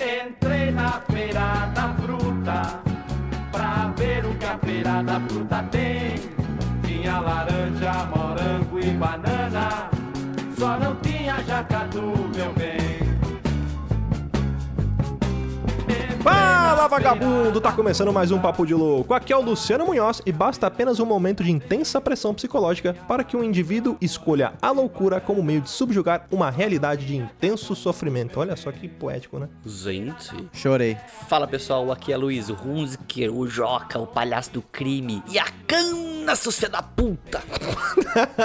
Entrei na feira da fruta pra ver o que a feira da fruta tem. Tinha laranja, morango e banana, vagabundo, tá começando mais um Papo de Louco. Aqui é o Luciano Munhoz e basta apenas um momento de intensa pressão psicológica para que um indivíduo escolha a loucura como meio de subjugar uma realidade de intenso sofrimento. Olha só que poético, né? Gente. Chorei. Fala pessoal, aqui é Luiz, Hunziker, o Joca, o palhaço do crime e a cana, seus filha da puta.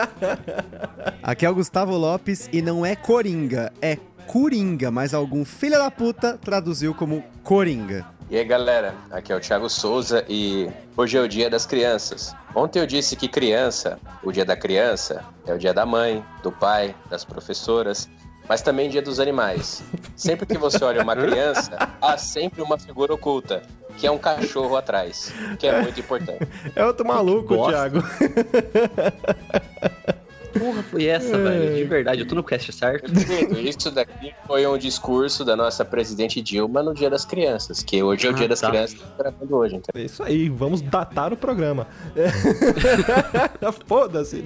Aqui é o Gustavo Lopes e não é Coringa, é Coringa, mas algum filho da puta traduziu como Coringa. E aí galera, aqui é o Thiago Souza e hoje é o dia das crianças. Ontem eu disse que criança, o dia da criança, é o dia da mãe, do pai, das professoras, mas também dia dos animais. Sempre que você olha uma criança, há sempre uma figura oculta, que é um cachorro atrás, que é muito importante. É outro maluco. Thiago. Porra, foi essa, velho? De verdade, eu tô no cast certo? Isso daqui foi um discurso da nossa presidente Dilma no Dia das Crianças, que hoje é o Ah, Dia das tá. Crianças, que tá gravando hoje, então. É isso aí, vamos datar o programa. Foda-se.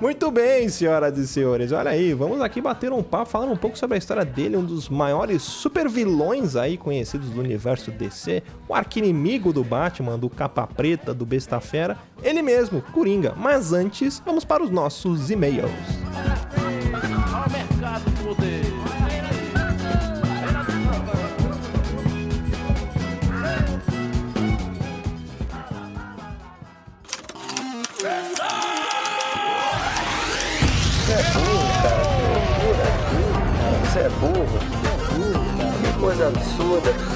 Muito bem, senhoras e senhores. Olha aí, vamos aqui bater um papo falando um pouco sobre a história dele, um dos maiores supervilões aí conhecidos do universo DC, o arquinimigo do Batman, do capa preta, do besta fera, ele mesmo, Coringa. Mas antes, vamos para os nossos e-mails. Ao mercado do poder. Para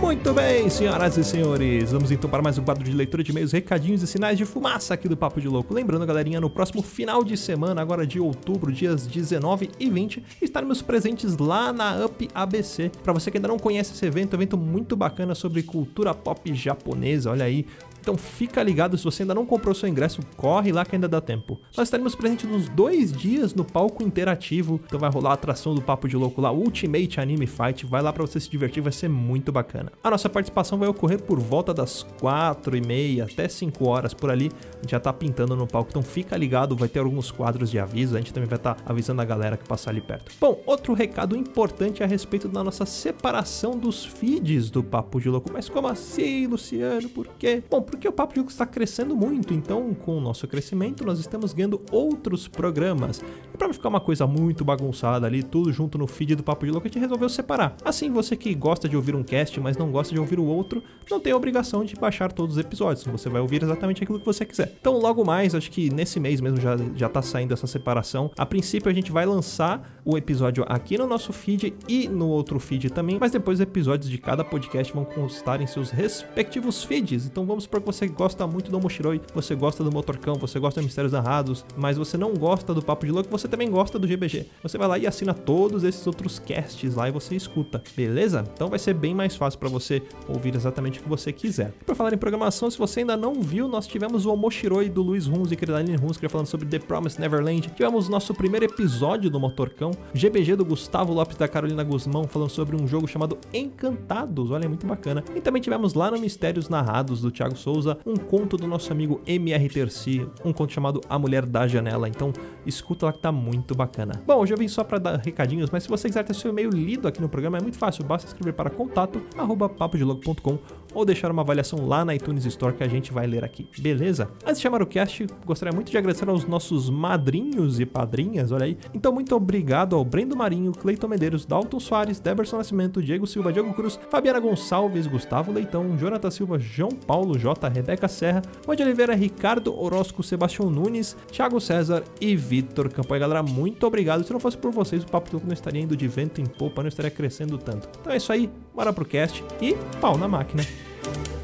Muito bem, senhoras e senhores, vamos então para mais um quadro de leitura de e-mails, recadinhos e sinais de fumaça aqui do Papo de Louco. Lembrando, galerinha, no próximo final de semana, agora de outubro, dias 19 e 20, estaremos presentes lá na Up ABC. Para você que ainda não conhece esse evento, evento muito bacana sobre cultura pop japonesa, olha aí. Então fica ligado, se você ainda não comprou seu ingresso, corre lá que ainda dá tempo. Nós estaremos presentes nos dois dias no palco interativo, então vai rolar a atração do Papo de Louco lá, Ultimate Anime Fight, vai lá pra você se divertir, vai ser muito bacana. A nossa participação vai ocorrer por volta das 4 e meia até 5 horas por ali, a gente já tá pintando no palco, então fica ligado, vai ter alguns quadros de aviso, a gente também vai estar avisando a galera que passar ali perto. Bom, outro recado importante a respeito da nossa separação dos feeds do Papo de Louco, mas como assim, Luciano, por quê? Bom, porque o Papo de Louco está crescendo muito, então com o nosso crescimento nós estamos ganhando outros programas. E para ficar uma coisa muito bagunçada ali, tudo junto no feed do Papo de Louco, a gente resolveu separar. Assim, você que gosta de ouvir um cast, mas não gosta de ouvir o outro, não tem a obrigação de baixar todos os episódios. Você vai ouvir exatamente aquilo que você quiser. Então, logo mais, acho que nesse mês mesmo já, já tá saindo essa separação. A princípio, a gente vai lançar o episódio aqui no nosso feed e no outro feed também, mas depois os episódios de cada podcast vão constar em seus respectivos feeds. Então, vamos for que você gosta muito do Omoshiroi, você gosta do Motorcão, você gosta de Mistérios Narrados, mas você não gosta do Papo de Louco, você também gosta do GBG. Você vai lá e assina todos esses outros casts lá e você escuta, beleza? Então vai ser bem mais fácil para você ouvir exatamente o que você quiser. Por falar em programação, se você ainda não viu, nós tivemos o Omoshiroi do Luiz Hunziker e da Aline Hunziker falando sobre The Promised Neverland. Tivemos nosso primeiro episódio do Motorcão, GBG do Gustavo Lopes da Carolina Guzmão falando sobre um jogo chamado Encantados, olha, é muito bacana. E também tivemos lá no Mistérios Narrados do Thiago Souza um conto do nosso amigo MR Terci, um conto chamado A Mulher da Janela. Então escuta lá que tá muito bacana. Bom, hoje eu vim só para dar recadinhos, mas se você quiser ter seu e-mail lido aqui no programa é muito fácil, basta escrever para contato arroba blog.com ou deixar uma avaliação lá na iTunes Store que a gente vai ler aqui, beleza? Antes de chamar o cast, gostaria muito de agradecer aos nossos madrinhos e padrinhas, olha aí. Então, muito obrigado ao Brendo Marinho, Cleiton Medeiros, Dalton Soares, Deberson Nascimento, Diego Silva, Diego Cruz, Fabiana Gonçalves, Gustavo Leitão, Jonathan Silva, João Paulo J, Rebeca Serra, Juan Oliveira, Ricardo Orozco, Sebastião Nunes, Thiago César e Vitor Campanha. Galera, muito obrigado. Se não fosse por vocês, o Papo Tuco não estaria indo de vento em popa, não estaria crescendo tanto. Então é isso aí, bora pro cast e pau na máquina. Thank you.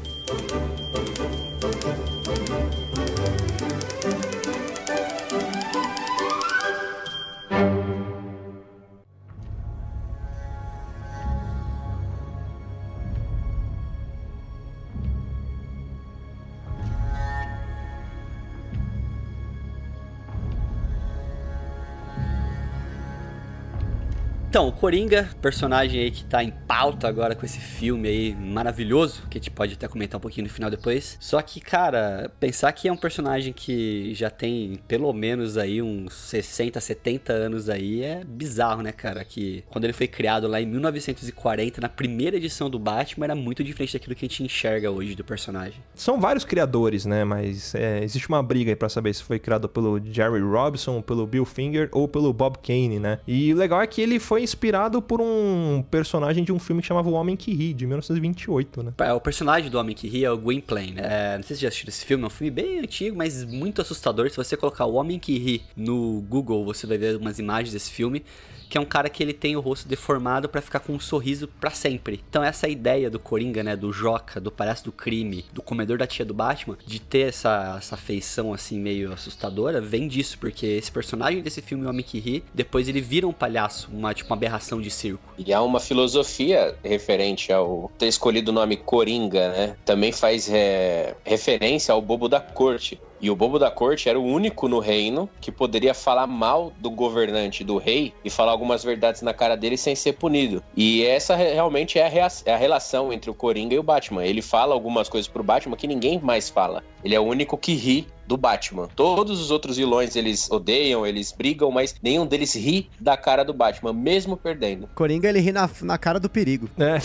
Então, o Coringa, personagem aí que tá em pauta agora com esse filme aí maravilhoso, que a gente pode até comentar um pouquinho no final depois. Só que, cara, pensar que é um personagem que já tem pelo menos aí uns 60, 70 anos aí é bizarro, né, cara? Que quando ele foi criado lá em 1940, na primeira edição do Batman, era muito diferente daquilo que a gente enxerga hoje do personagem. São vários criadores, né? Mas é, existe uma briga aí pra saber se foi criado pelo Jerry Robinson, pelo Bill Finger ou pelo Bob Kane, né? E o legal é que ele foi inspirado por um personagem de um filme que chamava O Homem que Ri, de 1928, né? É, o personagem do Homem que Ri é o Gwynplaine. É, não sei se já assistiram esse filme, é um filme bem antigo, mas muito assustador. Se você colocar O Homem que Ri no Google, você vai ver umas imagens desse filme que é um cara que ele tem o rosto deformado para ficar com um sorriso para sempre. Então essa ideia do Coringa, né, do Joca, do palhaço do crime, do comedor da tia do Batman, de ter essa, essa feição assim meio assustadora, vem disso, porque esse personagem desse filme, O Homem que Ri, depois ele vira um palhaço, uma tipo uma aberração de circo. E há uma filosofia referente ao ter escolhido o nome Coringa, né? Também faz é, referência ao bobo da corte. E o bobo da corte era o único no reino que poderia falar mal do governante, do rei, e falar algumas verdades na cara dele sem ser punido. E essa realmente é a, rea- é a relação entre o Coringa e o Batman. Ele fala algumas coisas pro Batman que ninguém mais fala. Ele é o único que ri do Batman. Todos os outros vilões eles odeiam, eles brigam, mas nenhum deles ri da cara do Batman, mesmo perdendo. Coringa, ele ri na, na cara do perigo. É.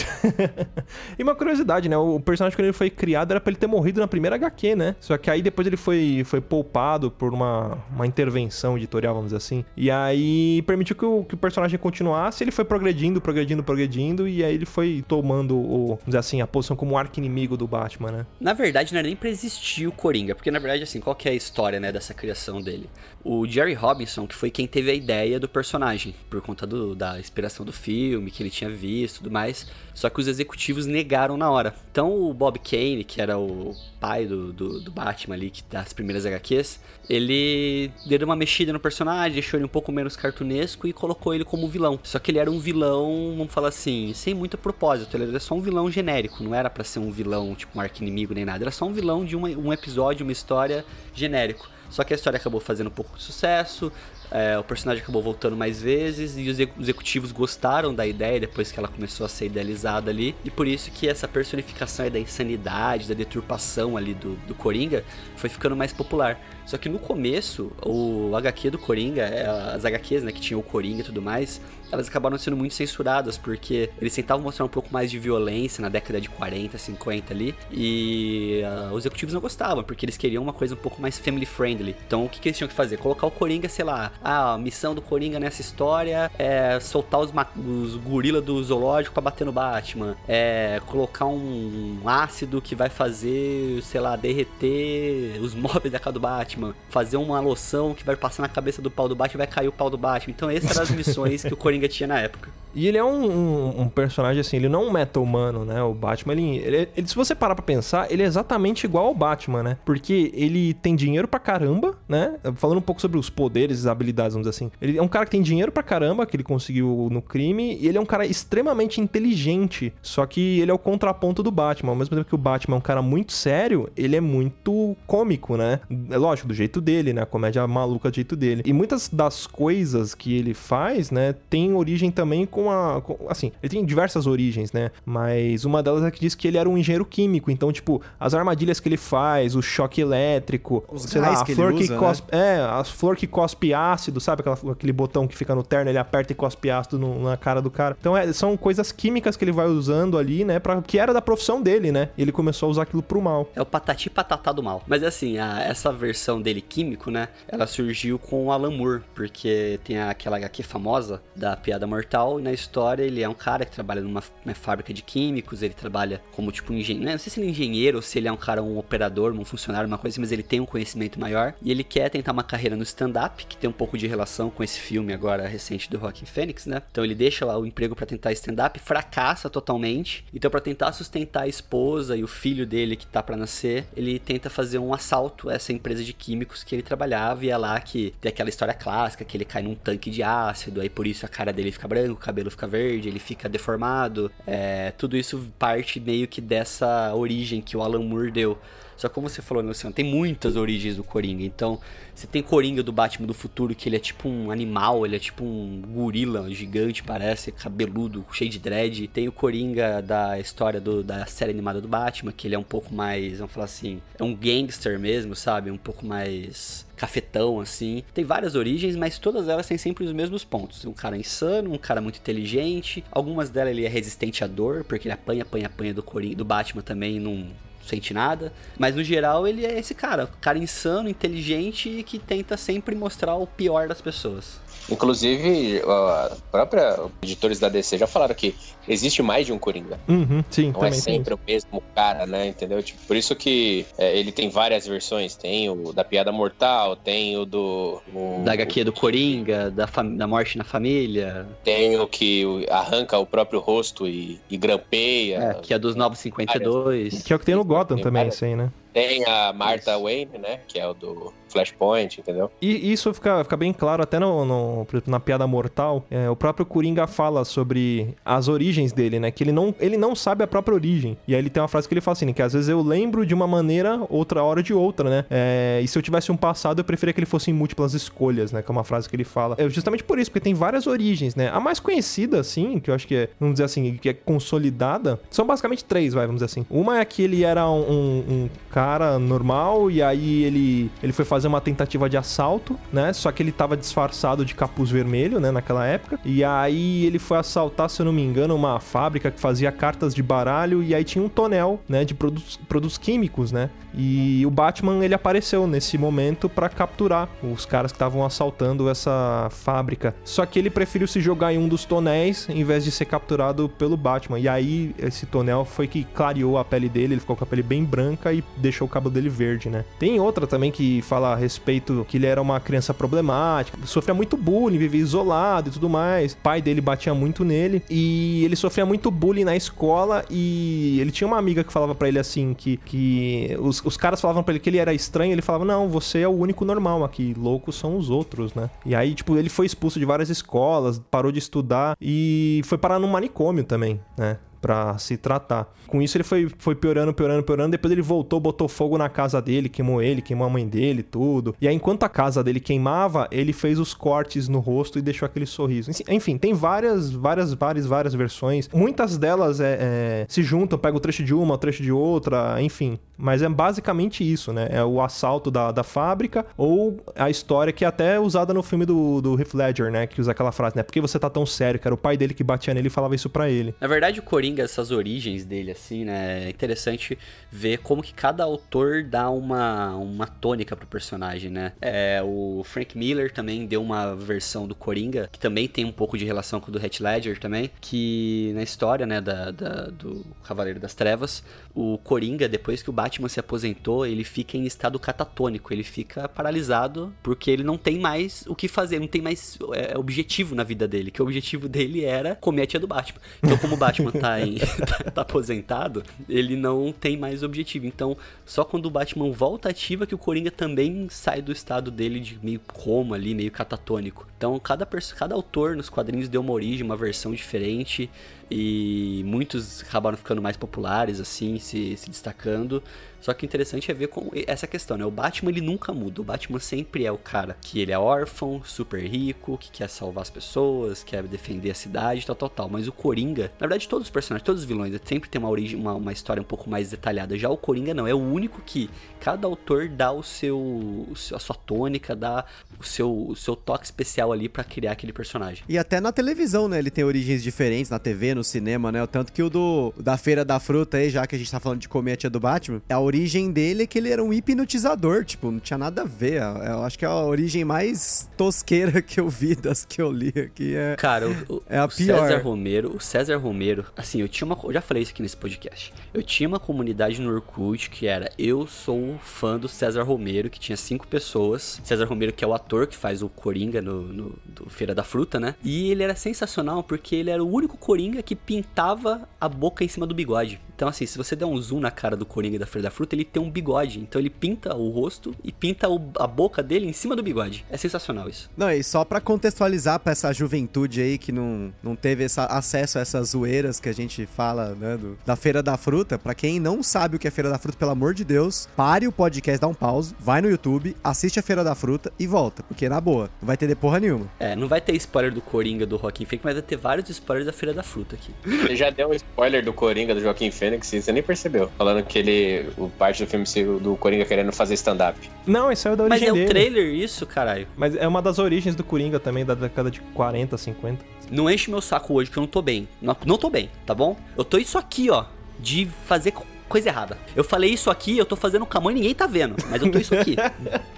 e uma curiosidade, né? O personagem quando ele foi criado era pra ele ter morrido na primeira HQ, né? Só que aí depois ele foi, foi poupado por uma, uma intervenção editorial, vamos dizer assim. E aí permitiu que o, que o personagem continuasse, ele foi progredindo, progredindo, progredindo, e aí ele foi tomando, o, vamos dizer assim, a posição como arqui-inimigo do Batman, né? Na verdade, não era nem pra existir o Coringa, porque na verdade, assim, qual que é a história, né, dessa criação dele? O Jerry Robinson, que foi quem teve a ideia do personagem, por conta do, da inspiração do filme, que ele tinha visto e tudo mais, só que os executivos negaram na hora. Então o Bob Kane, que era o pai do, do, do Batman ali, que das primeiras HQs, ele deu uma mexida no personagem, deixou ele um pouco menos cartunesco e colocou ele como vilão. Só que ele era um vilão, vamos falar assim, sem muito propósito, ele era só um vilão genérico, não era pra ser um vilão, tipo um arqui-inimigo nem nada, era só um vilão de uma, um episódio, uma história genérico. Só que a história acabou fazendo um pouco de sucesso, é, o personagem acabou voltando mais vezes e os ex- executivos gostaram da ideia depois que ela começou a ser idealizada ali. E por isso que essa personificação da insanidade, da deturpação ali do, do Coringa foi ficando mais popular. Só que no começo, o HQ do Coringa, é, as HQs, né, que tinham o Coringa e tudo mais, elas acabaram sendo muito censuradas, porque eles tentavam mostrar um pouco mais de violência na década de 40, 50 ali, e ah, os executivos não gostavam, porque eles queriam uma coisa um pouco mais family friendly. Então o que, que eles tinham que fazer? Colocar o Coringa, sei lá, ah, a missão do Coringa nessa história é soltar os, os gorila do zoológico pra bater no Batman, é colocar um ácido que vai fazer, sei lá, derreter os móveis da casa do Batman, fazer uma loção que vai passar na cabeça do pau do Batman e vai cair o pau do Batman. Então essas eram as missões que o Coringa tinha na época. E ele é um, um, um personagem assim, ele não é um meta-humano, né? O Batman, ele, ele, ele- Se você parar pra pensar, ele é exatamente igual ao Batman, né? Porque ele tem dinheiro pra caramba, né? Falando um pouco sobre os poderes e habilidades, vamos dizer assim. Ele é um cara que tem dinheiro pra caramba, que ele conseguiu no crime, e ele é um cara extremamente inteligente. Só que ele é o contraponto do Batman. Ao mesmo tempo que o Batman é um cara muito sério, ele é muito cômico, né? É lógico, do jeito dele, né? A comédia maluca do jeito dele. E muitas das coisas que ele faz, né, tem origem também com a. com- assim, ele tem diversas origens, né? Mas uma delas é que diz que ele era um engenheiro químico. Então, tipo, as armadilhas que ele faz, o choque elétrico, Os sei lá, a que ele flor que usa, né? cospe. É, as flor que cospe ácido, sabe? Aquela- aquele botão que fica no terno, ele aperta e cospe ácido no- na cara do cara. Então, é, são coisas químicas que ele vai usando ali, né? Pra, que era da profissão dele, né? E ele começou a usar aquilo pro mal. É o patati patatá do mal. Mas assim, a- essa versão dele químico, né? Ela surgiu com o Alan Moore, porque tem aquela HQ famosa da Piada Mortal, e história ele é um cara que trabalha numa, numa fábrica de químicos, ele trabalha como tipo um engenheiro. Não sei se ele é engenheiro ou se ele é um cara, um operador, um funcionário, uma coisa mas ele tem um conhecimento maior. E ele quer tentar uma carreira no stand-up, que tem um pouco de relação com esse filme agora recente do Joaquin Phoenix, né? Então ele deixa lá o emprego pra tentar stand-up, fracassa totalmente. Então, pra tentar sustentar a esposa e o filho dele que tá pra nascer, ele tenta fazer um assalto a essa empresa de químicos que ele trabalhava. E é lá que tem aquela história clássica que ele cai num tanque de ácido, aí por isso a cara dele fica branca, o cabelo fica verde, ele fica deformado. É, tudo isso parte meio que dessa origem que o Alan Moore deu. Só como você falou, né, Luciano, tem muitas origens do Coringa. Então, você tem Coringa do Batman do futuro, que ele é tipo um animal, ele é tipo um gorila gigante, parece, cabeludo, cheio de dread. Tem o Coringa da história do- da série animada do Batman, que ele é um pouco mais, vamos falar assim, é um gangster mesmo, sabe? Um pouco mais cafetão, assim. Tem várias origens, mas todas elas têm sempre os mesmos pontos. Um cara insano, um cara muito inteligente. Algumas delas ele é resistente à dor, porque ele apanha, apanha, apanha do, Coringa, do Batman também, não sente nada. Mas no geral ele é esse cara, cara insano, inteligente e que tenta sempre mostrar o pior das pessoas. Inclusive, a própria editores da DC já falaram que existe mais de um Coringa. Uhum, sim, Não também é tem sempre o mesmo cara, né? Entendeu? Tipo, por isso que é, ele tem várias versões. Tem o da Piada Mortal, tem o do. o- Da HQ do Coringa, da, da morte na família, Tem o que arranca o próprio rosto e, e grampeia. é, que é dos 952. Que é o que tem no Gotham Tem também, isso aí, né? Tem a Martha Wayne, né? Que é o do Flashpoint, entendeu? E isso fica, fica bem claro até no, no- na Piada Mortal. É, o próprio Coringa fala sobre as origens dele, né? Que ele não, ele não sabe a própria origem. E aí ele tem uma frase que ele fala assim, que às vezes eu lembro de uma maneira, outra hora de outra, né? É, e se eu tivesse um passado, eu preferia que ele fosse em múltiplas escolhas, né? Que é uma frase que ele fala. É justamente por isso, porque tem várias origens, né? A mais conhecida, assim, que eu acho que é, vamos dizer assim, que é consolidada, são basicamente três, vai, vamos dizer assim. Uma é que ele era um, um- um cara normal e aí ele, ele foi fazer uma tentativa de assalto, né? Só que ele tava disfarçado de capuz vermelho, né? Naquela época. E aí ele foi assaltar, se eu não me engano, uma fábrica que fazia cartas de baralho e aí tinha um tonel, né? De produtos, produtos químicos, né? E o Batman, ele apareceu nesse momento pra capturar os caras que estavam assaltando essa fábrica. Só que ele preferiu se jogar em um dos tonéis em vez de ser capturado pelo Batman. E aí esse tonel foi que clareou a pele dele, ele ficou com a pele bem branca e deixou o cabelo dele verde, né? Tem outra também que fala a respeito que ele era uma criança problemática, sofria muito bullying, vivia isolado e tudo mais. O pai dele batia muito nele e ele sofria muito bullying na escola e ele tinha uma amiga que falava pra ele assim que, que os, os caras falavam pra ele que ele era estranho, ele falava: "Não, você é o único normal aqui, loucos são os outros, né?". E aí, tipo, ele foi expulso de várias escolas, parou de estudar e foi parar num manicômio também, né? Pra se tratar. Com isso, ele foi, foi piorando, piorando, piorando. Depois ele voltou, botou fogo na casa dele, queimou ele, queimou a mãe dele, tudo. E aí, enquanto a casa dele queimava, ele fez os cortes no rosto e deixou aquele sorriso. Enfim, tem várias, várias, várias, várias versões. Muitas delas é, é, se juntam, pega o trecho de uma, o trecho de outra, enfim. Mas é basicamente isso, né? É o assalto da, da fábrica ou a história que é até usada no filme do, do Heath Ledger, né? Que usa aquela frase, né? Por que você tá tão sério? Que era o pai dele que batia nele e falava isso pra ele. Na verdade, o Coringa, essas origens dele, assim, né? É interessante ver como que cada autor dá uma, uma tônica pro personagem, né? É, o Frank Miller também deu uma versão do Coringa, que também tem um pouco de relação com o do Heath Ledger também, que na história, né, da, da- do Cavaleiro das Trevas, o Coringa, depois que o Batman se aposentou, ele fica em estado catatônico, ele fica paralisado porque ele não tem mais o que fazer, não tem mais é, objetivo na vida dele, que o objetivo dele era comer a tia do Batman. Então, como o Batman tá, em, tá, tá aposentado, ele não tem mais objetivo. Então, só quando o Batman volta ativa que o Coringa também sai do estado dele de meio coma ali, meio catatônico. Então, cada, cada autor nos quadrinhos deu uma origem, uma versão diferente e muitos acabaram ficando mais populares, assim, se, se destacando. Só que o interessante é ver como essa questão, né? O Batman ele nunca muda. O Batman sempre é o cara que ele é órfão, super rico, que quer salvar as pessoas, quer defender a cidade, tal, tal, tal. Mas o Coringa, na verdade, todos os personagens, todos os vilões, sempre tem uma origem, uma, uma história um pouco mais detalhada. Já o Coringa não, é o único que cada autor dá o seu, o a sua tônica, dá o seu, o seu toque especial ali para criar aquele personagem. E até na televisão, né? Ele tem origens diferentes na TV, no cinema, né? Tanto que o do da Feira da Fruta aí, já que a gente tá falando de comer a tia do Batman, é a origem dele é que ele era um hipnotizador, tipo, não tinha nada a ver. Eu acho que é a origem mais tosqueira que eu vi das que eu li aqui. É, Cara, o, é a o pior. César Romero, o César Romero, assim, eu tinha uma. Eu já falei isso aqui nesse podcast. Eu tinha uma comunidade no Orkut que era Eu sou fã do César Romero, que tinha cinco pessoas. César Romero, que é o ator que faz o Coringa no, no do Feira da Fruta, né? E ele era sensacional porque ele era o único Coringa que pintava a boca em cima do bigode. Então, assim, se você der um zoom na cara do Coringa da Feira da Fruta, ele tem um bigode. Então, ele pinta o rosto e pinta o, a boca dele em cima do bigode. É sensacional isso. Não, e só para contextualizar pra essa juventude aí que não, não teve essa, acesso a essas zoeiras que a gente fala, né, do, da Feira da Fruta, para quem não sabe o que é Feira da Fruta, pelo amor de Deus, pare o podcast, dá um pause, vai no YouTube, assiste a Feira da Fruta e volta. Porque, na boa, não vai ter porra nenhuma. É, não vai ter spoiler do Coringa do Joaquim Fênix, mas vai ter vários spoilers da Feira da Fruta aqui. Ele já deu um spoiler do Coringa do Joaquim Fênix e você nem percebeu. Falando que ele. O parte do filme do Coringa querendo fazer stand-up. Não, isso é da origem Mas é dele. o trailer isso, caralho. Mas é uma das origens do Coringa também, da década de 40, 50. Não enche meu saco hoje que eu não tô bem. Não, não tô bem, tá bom? Eu tô isso aqui, ó. De fazer coisa errada. Eu falei isso aqui, eu tô fazendo com a mãe, ninguém tá vendo. Mas eu tô isso aqui.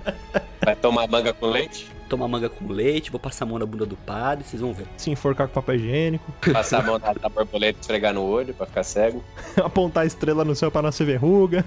Vai tomar manga com leite? Tomar manga com leite, vou passar a mão na bunda do padre, vocês vão ver. Se enforcar com papel higiênico. Passar a mão na, na borboleta e esfregar no olho pra ficar cego. Apontar a estrela no céu pra não ser verruga.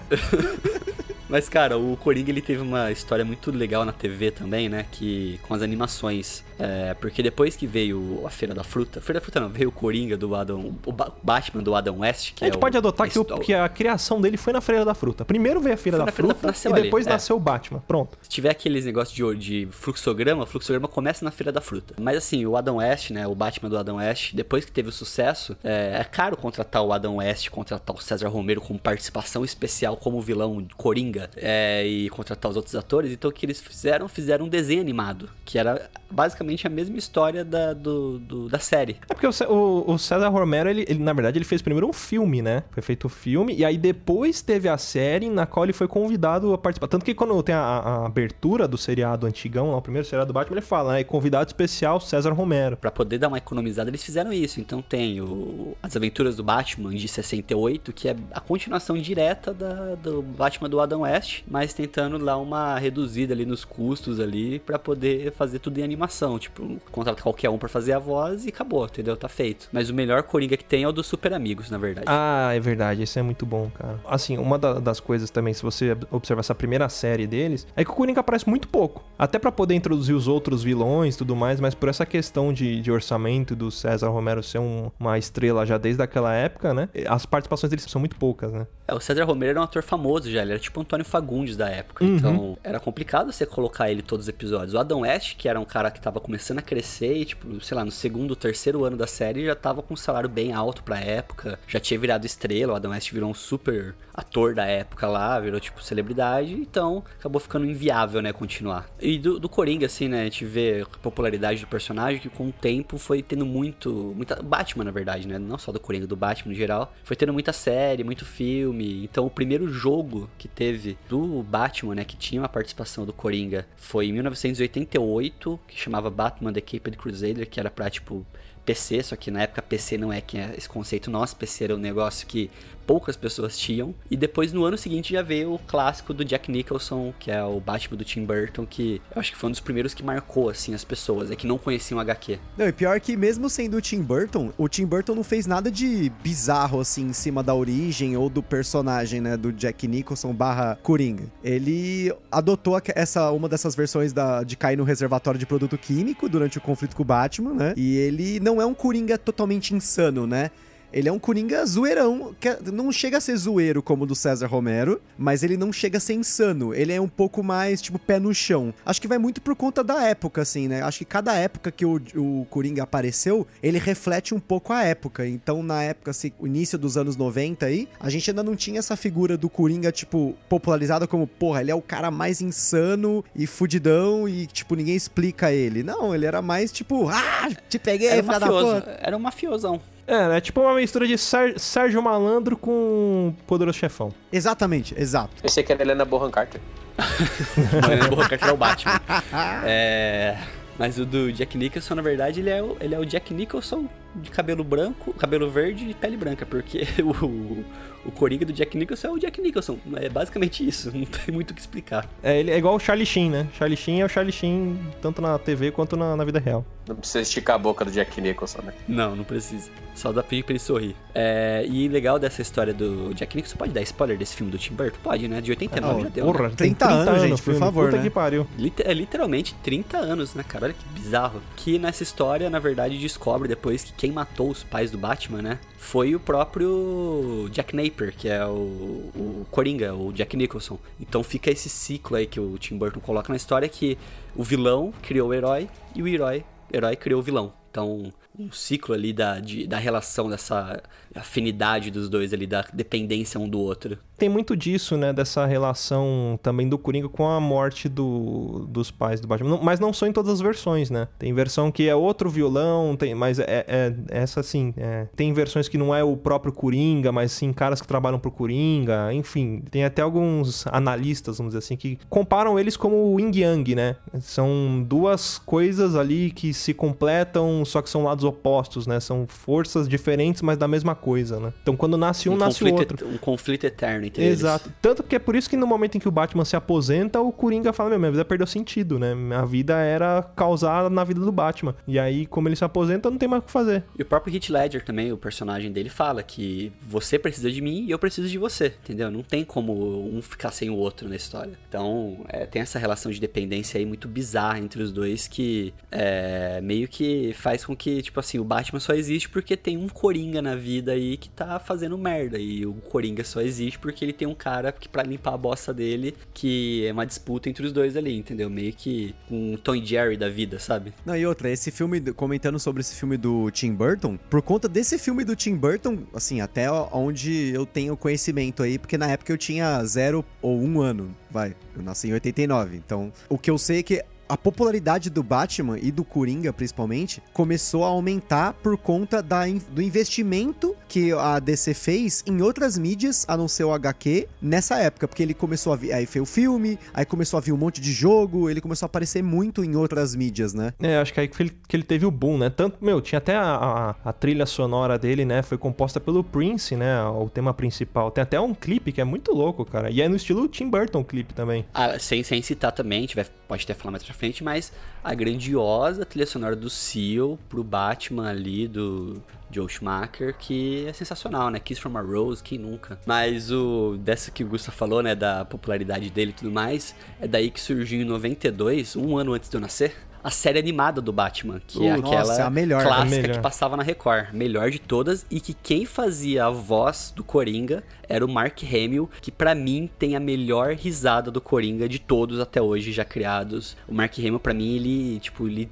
Mas, cara, o Coringa ele teve uma história muito legal na TV também, né? Que com as animações. É, porque depois que veio a Feira da Fruta, Feira da Fruta não, veio o Coringa do Adam, o Batman do Adam West. Que a gente é pode o, adotar que, o, que, a criação dele foi na Feira da Fruta. Primeiro veio a Feira, da, Fruta, da Fruta, e depois ali, nasceu é. o Batman. Pronto. Se tiver aqueles negócios de, de fluxograma, o fluxograma começa na Feira da Fruta. Mas assim, o Adam West, né? O Batman do Adam West, depois que teve o sucesso, é, é caro contratar o Adam West, contratar o César Romero com participação especial como vilão Coringa. É, e contratar os outros atores. Então o que eles fizeram? Fizeram um desenho animado, que era basicamente a mesma história da, do, do da série. É porque o, o César Romero, ele, ele, na verdade, ele fez primeiro um filme, né? Foi feito o um filme, e aí depois teve a série na qual ele foi convidado a participar. Tanto que quando tem a, a abertura do seriado antigão, lá, o primeiro seriado do Batman, ele fala, né? Convidado especial César Romero. Para poder dar uma economizada, eles fizeram isso. Então tem o, As Aventuras do Batman de 68, que é a continuação direta da, do Batman do Adam West, mas tentando dar uma reduzida ali nos custos ali para poder fazer tudo em animação. Tipo, contrata qualquer um para fazer a voz e acabou, entendeu? Tá feito. Mas o melhor Coringa que tem é o dos Super Amigos, na verdade. Ah, é verdade. Isso é muito bom, cara. Assim, uma da, das coisas também, se você observar essa primeira série deles, é que o Coringa aparece muito pouco. Até para poder introduzir os outros vilões e tudo mais, mas por essa questão de, de orçamento do César Romero ser um, uma estrela já desde aquela época, né? As participações dele são muito poucas, né? É, o César Romero era um ator famoso já, ele era tipo Antônio Fagundes da época. Uhum. Então, era complicado você colocar ele todos os episódios. O Adam West, que era um cara que tava começando a crescer e, tipo, sei lá, no segundo, terceiro ano da série, já tava com um salário bem alto pra época. Já tinha virado estrela, o Adam West virou um super ator da época lá, virou, tipo, celebridade. Então, acabou ficando inviável, né, continuar. E do, do Coringa, assim, né, a gente vê a popularidade do personagem que com o tempo foi tendo muito... Muita, Batman, na verdade, né, não só do Coringa, do Batman no geral. Foi tendo muita série, muito filme. Então, o primeiro jogo que teve do Batman, né, que tinha uma participação do Coringa, foi em 1988, que chamava Batman The Caped Crusader, que era pra, tipo, PC, só que na época PC não é que é esse conceito nosso, PC era um negócio que poucas pessoas tinham. E depois no ano seguinte já veio o clássico do Jack Nicholson, que é o Batman do Tim Burton, que eu acho que foi um dos primeiros que marcou assim as pessoas, é que não conheciam HQ. Não, e pior que mesmo sendo o Tim Burton, o Tim Burton não fez nada de bizarro assim em cima da origem ou do personagem, né, do Jack Nicholson barra Coringa. Ele adotou essa uma dessas versões da, de cair no reservatório de produto químico durante o conflito com o Batman, né? E ele não é um Coringa totalmente insano, né? Ele é um Coringa zoeirão, que é, não chega a ser zoeiro como o do César Romero, mas ele não chega a ser insano. Ele é um pouco mais, tipo, pé no chão. Acho que vai muito por conta da época, assim, né? Acho que cada época que o, o Coringa apareceu, ele reflete um pouco a época. Então, na época, assim, o início dos anos 90 aí, a gente ainda não tinha essa figura do Coringa, tipo, popularizada como, porra, ele é o cara mais insano e fudidão e, tipo, ninguém explica ele. Não, ele era mais, tipo, ah, te peguei, Era um filha da puta. era um mafiosão. É, é tipo uma mistura de Sérgio Malandro com Poderoso Chefão. Exatamente, exato. Pensei que era Helena Bonham Carter. Helena Bonham Carter é o Batman. É, Mas o do Jack Nicholson, na verdade, ele é o, ele é o Jack Nicholson de cabelo branco, cabelo verde e pele branca, porque o, o Coringa do Jack Nicholson é o Jack Nicholson. É basicamente isso, não tem muito o que explicar. É, ele é igual o Charlie Sheen, né? Charlie Sheen é o Charlie Sheen tanto na TV quanto na, na vida real. Não precisa esticar a boca do Jack Nicholson, né? Não, não precisa. Só dá pedir pra ele sorrir. É, e legal dessa história do Jack Nicholson, pode dar spoiler desse filme do Tim Burton? Pode, né? De 89 Não, já deu. né? Porra, 30 tem 30 anos, anos, gente, por filme. favor, Puta né? que pariu. Liter- é literalmente 30 anos, né, cara? Olha que bizarro. Que nessa história, na verdade, descobre depois que quem matou os pais do Batman, né? Foi o próprio Jack Napier, que é o, o Coringa, o Jack Nicholson. Então fica esse ciclo aí que o Tim Burton coloca na história que o vilão criou o herói e o herói, herói criou o vilão. Então, um ciclo ali da, de- da relação, dessa afinidade dos dois ali, da dependência um do outro. Tem muito disso, né? Dessa relação também do Coringa com a morte do, dos pais do Batman. Mas não são em todas as versões, né? Tem versão que é outro violão, tem, mas é, é- essa sim. é. Tem versões que não é o próprio Coringa, mas sim caras que trabalham pro Coringa. Enfim, tem até alguns analistas, vamos dizer assim, que comparam eles como o Yin Yang, né? São duas coisas ali que se completam, só que são lados opostos, né? São forças diferentes, mas da mesma coisa, né? Então quando nasce um, nasce o outro. um conflito eterno entre eles. Exato. Tanto que é por isso que no momento em que o Batman se aposenta, o Coringa fala: Meu, minha vida perdeu sentido, né? Minha vida era causar na vida do Batman. E aí, como ele se aposenta, não tem mais o que fazer. E o próprio Heath Ledger também, o personagem dele, fala que você precisa de mim e eu preciso de você, entendeu? Não tem como um ficar sem o outro na história. Então, é, tem essa relação de dependência aí muito bizarra entre os dois que é, meio que faz com que, tipo assim, o Batman só existe porque tem um Coringa na vida aí que tá fazendo merda. E o Coringa só existe porque ele tem um cara que pra limpar a bosta dele, que é uma disputa entre os dois ali, entendeu? Meio que um Tom Jerry da vida, sabe? Não, e outra, esse filme, comentando sobre esse filme do Tim Burton, por conta desse filme do Tim Burton, assim, até onde eu tenho conhecimento aí, porque na época eu tinha zero ou um ano, vai, eu nasci em 89, então o que eu sei é que a popularidade do Batman e do Coringa, principalmente, começou a aumentar por conta da, do investimento que a DC fez em outras mídias, a não ser o HQ, nessa época. Porque ele começou a vir. Aí foi o filme, aí começou a vir um monte de jogo, ele começou a aparecer muito em outras mídias, né? É, acho que aí que ele, que ele teve o boom, né? Tanto, meu, tinha até a, a, a trilha sonora dele, né? Foi composta pelo Prince, né? O tema principal. Tem até um clipe que é muito louco, cara. E é no estilo Tim Burton o clipe também. Ah, sem, sem citar também, a gente vai, pode até falar mais pra frente, mas a grandiosa trilha sonora do Seal pro Batman ali, do Joe Schumacher, que é sensacional, né? Kiss from a Rose, quem nunca? Mas o dessa que o Gusta falou, né, da popularidade dele e tudo mais, é daí que surgiu em 92, um ano antes de eu nascer, a série animada do Batman, que é Uh, aquela nossa, é a melhor. A clássica melhor. que passava na Record, melhor de todas, e que quem fazia a voz do Coringa era o Mark Hamill, que pra mim tem a melhor risada do Coringa de todos até hoje já criados. O Mark Hamill pra mim ele, tipo, ele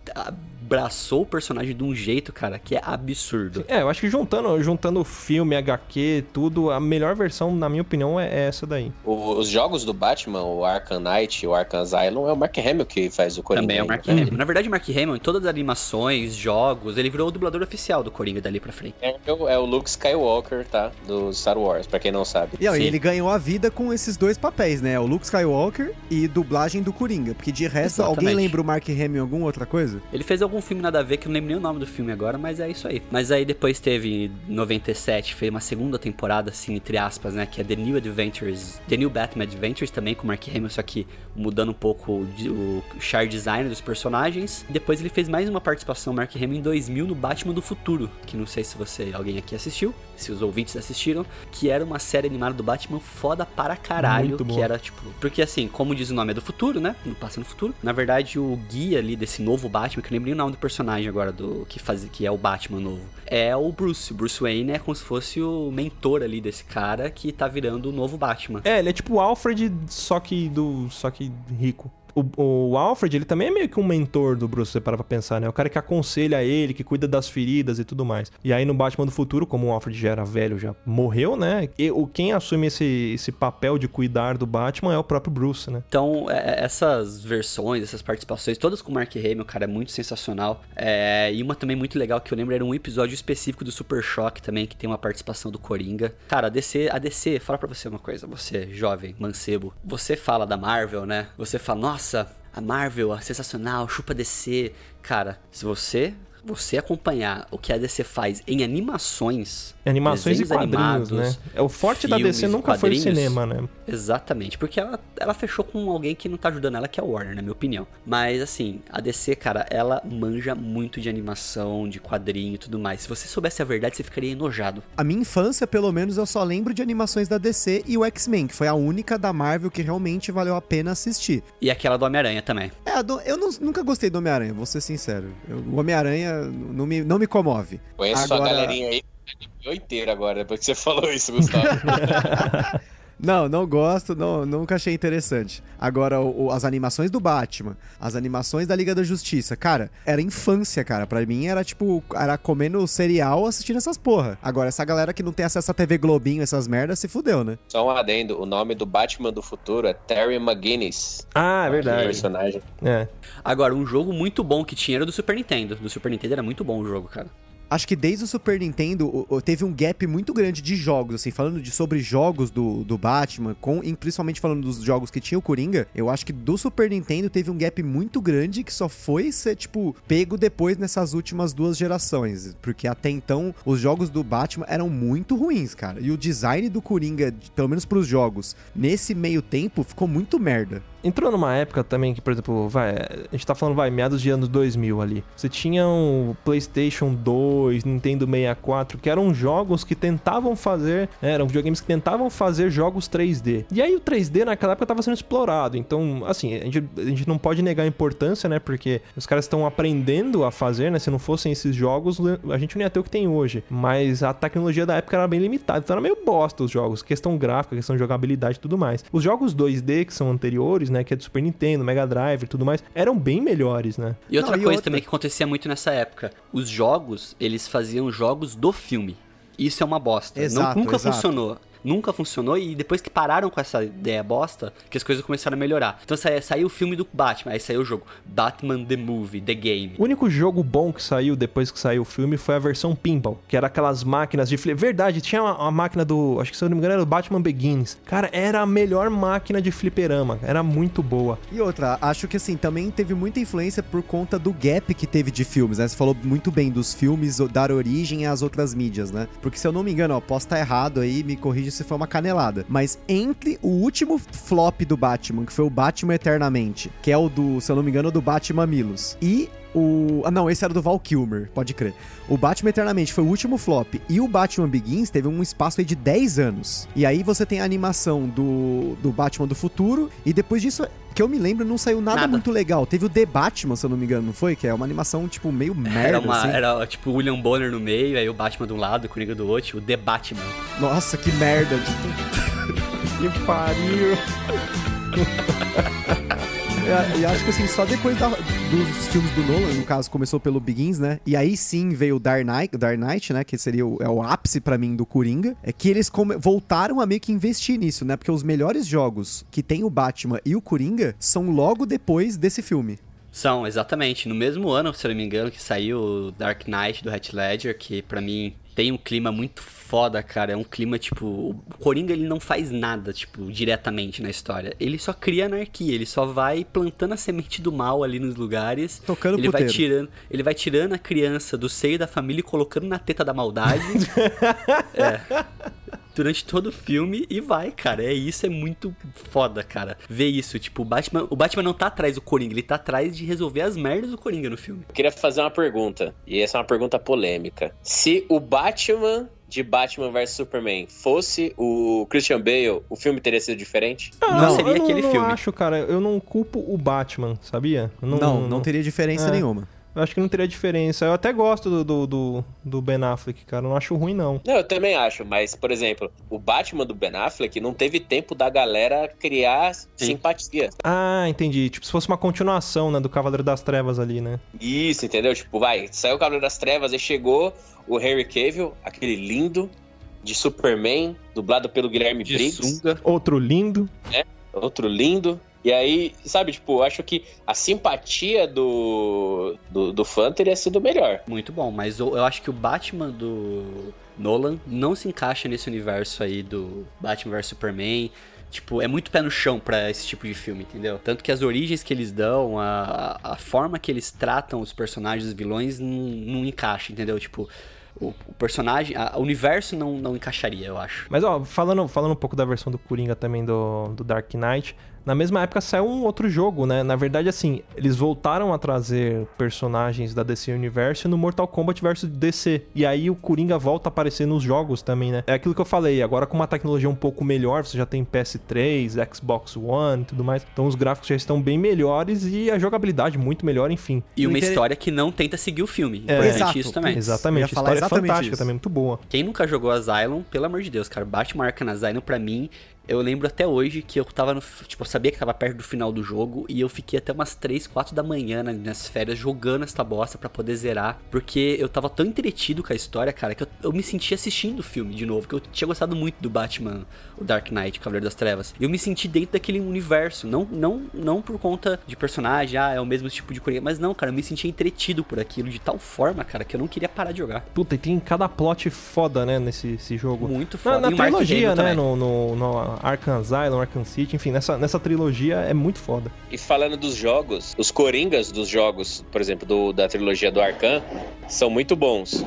abraçou o personagem de um jeito, cara, que é absurdo. É, eu acho que juntando, juntando filme, HQ, tudo, a melhor versão, na minha opinião, é essa daí. O- os jogos do Batman, o Arkham Knight e o Arkham Asylum, é o Mark Hamill que faz o Coringa. Também é o Mark né? Hamill. Na verdade, o Mark Hamill, em todas as animações, jogos, ele virou o dublador oficial do Coringa dali pra frente. É, o- é o Luke Skywalker, tá? Do Star Wars, pra quem não sabe. E, ó, e Sim. ele ganhou a vida com esses dois papéis, né? O Luke Skywalker e dublagem do Coringa. Porque de resto, Exatamente. alguém lembra o Mark Hamill em alguma outra coisa? Ele fez alguns algum filme nada a ver, que eu não lembro nem o nome do filme agora, mas é isso aí. Mas aí depois teve, em 97, fez uma segunda temporada, assim, entre aspas, né? Que é The New Adventures, The New Batman Adventures, também com o Mark Hamill, só que mudando um pouco o, o char design dos personagens. Depois ele fez mais uma participação, Mark Hamill, em 2000 no Batman do Futuro, que não sei se você, alguém aqui assistiu, se os ouvintes assistiram, que era uma série animada do Batman foda para caralho, que era tipo, porque assim, como diz o nome é do futuro, né? Não passa no futuro. Na verdade, o guia ali desse novo Batman, que eu nem o nome do personagem agora do que faz que é o Batman novo, é o Bruce. O Bruce Wayne é como se fosse o mentor ali desse cara que tá virando o novo Batman. É, ele é tipo o Alfred, só que do. só que rico. O, o Alfred, ele também é meio que um mentor do Bruce, você para pra pensar, né? O cara que aconselha ele, que cuida das feridas e tudo mais. E aí no Batman do Futuro, como o Alfred já era velho, já morreu, né? E o, quem assume esse, esse papel de cuidar do Batman é o próprio Bruce, né? Então, é, essas versões, essas participações, todas com o Mark Hamill, cara, é muito sensacional. É, e uma também muito legal que eu lembro era um episódio específico do Super Choque também, que tem uma participação do Coringa. Cara, a DC, a DC, fala pra você uma coisa, você, jovem, mancebo, você fala da Marvel, né? Você fala, nossa, a Marvel, é sensacional, chupa DC. Cara, se você você acompanhar o que a DC faz em animações, Animações e quadrinhos, animados, né? É o forte da filmes DC e nunca foi o cinema, né? Exatamente, porque ela, ela fechou com alguém que não tá ajudando ela, que é a Warner, na minha opinião. Mas assim, a DC, cara, ela manja muito de animação, de quadrinho e tudo mais. Se você soubesse a verdade, você ficaria enojado. A minha infância, pelo menos, eu só lembro de animações da DC e o X-Men, que foi a única da Marvel que realmente valeu a pena assistir. E aquela do Homem-Aranha também. É, do- eu não- nunca gostei do Homem-Aranha, vou ser sincero. Eu- o Homem-Aranha não me, não me comove. Conheço Agora- a galerinha aí que animou inteira agora, depois que você falou isso, Gustavo. Não, não gosto, não, nunca achei interessante. Agora, o- o- as animações do Batman, as animações da Liga da Justiça, cara, era infância, cara. Pra mim era tipo, era comendo cereal assistindo essas porra. Agora, essa galera que não tem acesso à TV Globinho, essas merdas, se fudeu, né? Só um adendo, o nome do Batman do futuro é Terry McGuinness. Ah, é verdade. personagem. É. Agora, um jogo muito bom que tinha era do Super Nintendo. Do Super Nintendo era muito bom o jogo, cara. Acho que desde o Super Nintendo teve um gap muito grande de jogos, assim, falando de, sobre jogos do, do Batman, com, principalmente falando dos jogos que tinha o Coringa, eu acho que do Super Nintendo teve um gap muito grande que só foi ser, tipo, pego depois nessas últimas duas gerações. Porque até então os jogos do Batman eram muito ruins, cara. E o design do Coringa, pelo menos pros jogos, nesse meio tempo, ficou muito merda. Entrou numa época também que, por exemplo, vai, a gente tá falando, vai, meados de anos 2000 ali. Você tinha um PlayStation 2, Nintendo 64, que eram jogos que tentavam fazer, né, eram videogames que tentavam fazer jogos 3D. E aí o 3D naquela época tava sendo explorado. Então, assim, a gente, a gente não pode negar a importância, né, porque os caras estão aprendendo a fazer, né, se não fossem esses jogos, a gente não ia ter o que tem hoje. Mas a tecnologia da época era bem limitada, então era meio bosta os jogos, questão gráfica, questão de jogabilidade e tudo mais. Os jogos 2D que são anteriores, né, que é do Super Nintendo, Mega Drive e tudo mais, eram bem melhores, né? E outra Não, e coisa outra- também que acontecia muito nessa época: os jogos, eles faziam jogos do filme. Isso é uma bosta. Não- Exato, nunca exato. funcionou. Nunca funcionou e depois que pararam com essa ideia bosta, que as coisas começaram a melhorar. Então sa- saiu o filme do Batman, aí saiu o jogo Batman The Movie, The Game. O único jogo bom que saiu depois que saiu o filme foi a versão Pinball, que era aquelas máquinas de flip. Verdade, tinha uma, uma máquina do. Acho que se eu não me engano era do Batman Begins. Cara, era a melhor máquina de fliperama. Era muito boa. E outra, acho que assim, também teve muita influência por conta do gap que teve de filmes, né? Você falou muito bem dos filmes o- dar origem às outras mídias, né? Porque se eu não me engano, ó, posso estar errado aí, me corrija se for uma canelada. Mas entre o último flop do Batman, que foi o Batman Eternamente, que é o do, se eu não me engano, do Batman Milos, e o. Ah, não, esse era do Val Kilmer, pode crer. O Batman Eternamente foi o último flop e o Batman Begins teve um espaço aí de 10 anos. E aí você tem a animação do, do Batman do futuro e depois disso, que eu me lembro, não saiu nada, Nada. muito legal. Teve o The Batman, se eu não me engano, não foi? Que é uma animação, tipo, meio merda, Era, uma, assim. era tipo o William Bonner no meio, aí o Batman de um lado, o Coringa do outro, o The Batman. Nossa, que merda. Que pariu. E, e acho que assim, só depois da- dos filmes do Nolan, no caso, começou pelo Begins, né? E aí sim veio o Dark Knight, Dark Knight né? Que seria o, é o ápice pra mim do Coringa. É que eles voltaram a meio que investir nisso, né? Porque os melhores jogos que tem o Batman e o Coringa são logo depois desse filme. São, exatamente. No mesmo ano, se eu não me engano, que saiu o Dark Knight do Heath Ledger, que pra mim tem um clima muito foda, cara. É um clima, tipo. O Coringa ele não faz nada, tipo, diretamente na história. Ele só cria anarquia, ele só vai plantando a semente do mal ali nos lugares. Tocando ele vai tirando Ele vai tirando a criança do seio da família e colocando na teta da maldade. é. Durante todo o filme e vai, cara. É isso, é muito foda, cara. Ver isso, tipo, o Batman, o Batman não tá atrás do Coringa, ele tá atrás de resolver as merdas do Coringa no filme. Eu queria fazer uma pergunta, e essa é uma pergunta polêmica. Se o Batman de Batman vs Superman fosse o Christian Bale, o filme teria sido diferente? Ah, Não seria eu aquele não filme. acho, cara. Eu não culpo o Batman, sabia? Eu Não, não, teria diferença É. nenhuma. Eu acho que não teria diferença. Eu até gosto do, do, do, do Ben Affleck, cara. Eu não acho ruim, não. Não, eu também acho, mas, por exemplo, o Batman do Ben Affleck não teve tempo da galera criar simpatia. Ah, entendi. Tipo, se fosse uma continuação, né, do Cavaleiro das Trevas ali, né? Isso, entendeu? Tipo, vai, saiu o Cavaleiro das Trevas e chegou o Henry Cavill, aquele lindo, de Superman, dublado pelo Guilherme Briggs. sunga. Outro lindo. outro lindo. E aí, sabe, tipo, eu acho que a simpatia do, do, do fã teria sido melhor. Muito bom, mas eu, eu acho que o Batman do Nolan não se encaixa nesse universo aí do Batman vs Superman. Tipo, é muito pé no chão pra esse tipo de filme, entendeu? Tanto que as origens que eles dão, a, a forma que eles tratam os personagens, os vilões, não, não encaixa, entendeu? Tipo, o, o personagem, a- o universo não, não encaixaria, eu acho. Mas, ó, falando, falando um pouco da versão do Coringa também do, do Dark Knight, na mesma época saiu um outro jogo, né? Na verdade, assim, eles voltaram a trazer personagens da DC Universe no Mortal Kombat vs DC. E aí o Coringa volta a aparecer nos jogos também, né? É aquilo que eu falei, agora com uma tecnologia um pouco melhor, você já tem PS3, Xbox One e tudo mais. Então os gráficos já estão bem melhores e a jogabilidade muito melhor, enfim. E uma inter- história que não tenta seguir o filme. É. Importante Exato. isso também. Exatamente. A história é fantástica isso. também, muito boa. Quem nunca jogou Asylum, pelo amor de Deus, cara, Batman Arkham Asylum pra mim, eu lembro até hoje que eu tava no, tipo, eu sabia que tava perto do final do jogo e eu fiquei até umas 3, 4 da manhã na- nas férias jogando essa bosta pra poder zerar, porque eu tava tão entretido com a história, cara, que eu, eu me senti assistindo o filme de novo, que eu tinha gostado muito do Batman, o Dark Knight, Cavaleiro das Trevas. Eu me senti dentro daquele universo, não não não por conta de personagem, ah, é o mesmo tipo de coringa, mas não, cara, eu me senti entretido por aquilo de tal forma, cara, que eu não queria parar de jogar. Puta, e tem cada plot foda, né, nesse esse jogo. Muito Na, foda. na Mark trilogia, né? também. No, no, no Arkham Asylum, Arkham City, enfim, nessa, nessa trilogia é muito foda. E falando dos jogos, os coringas dos jogos, por exemplo, do- da trilogia do Arkham, são muito bons.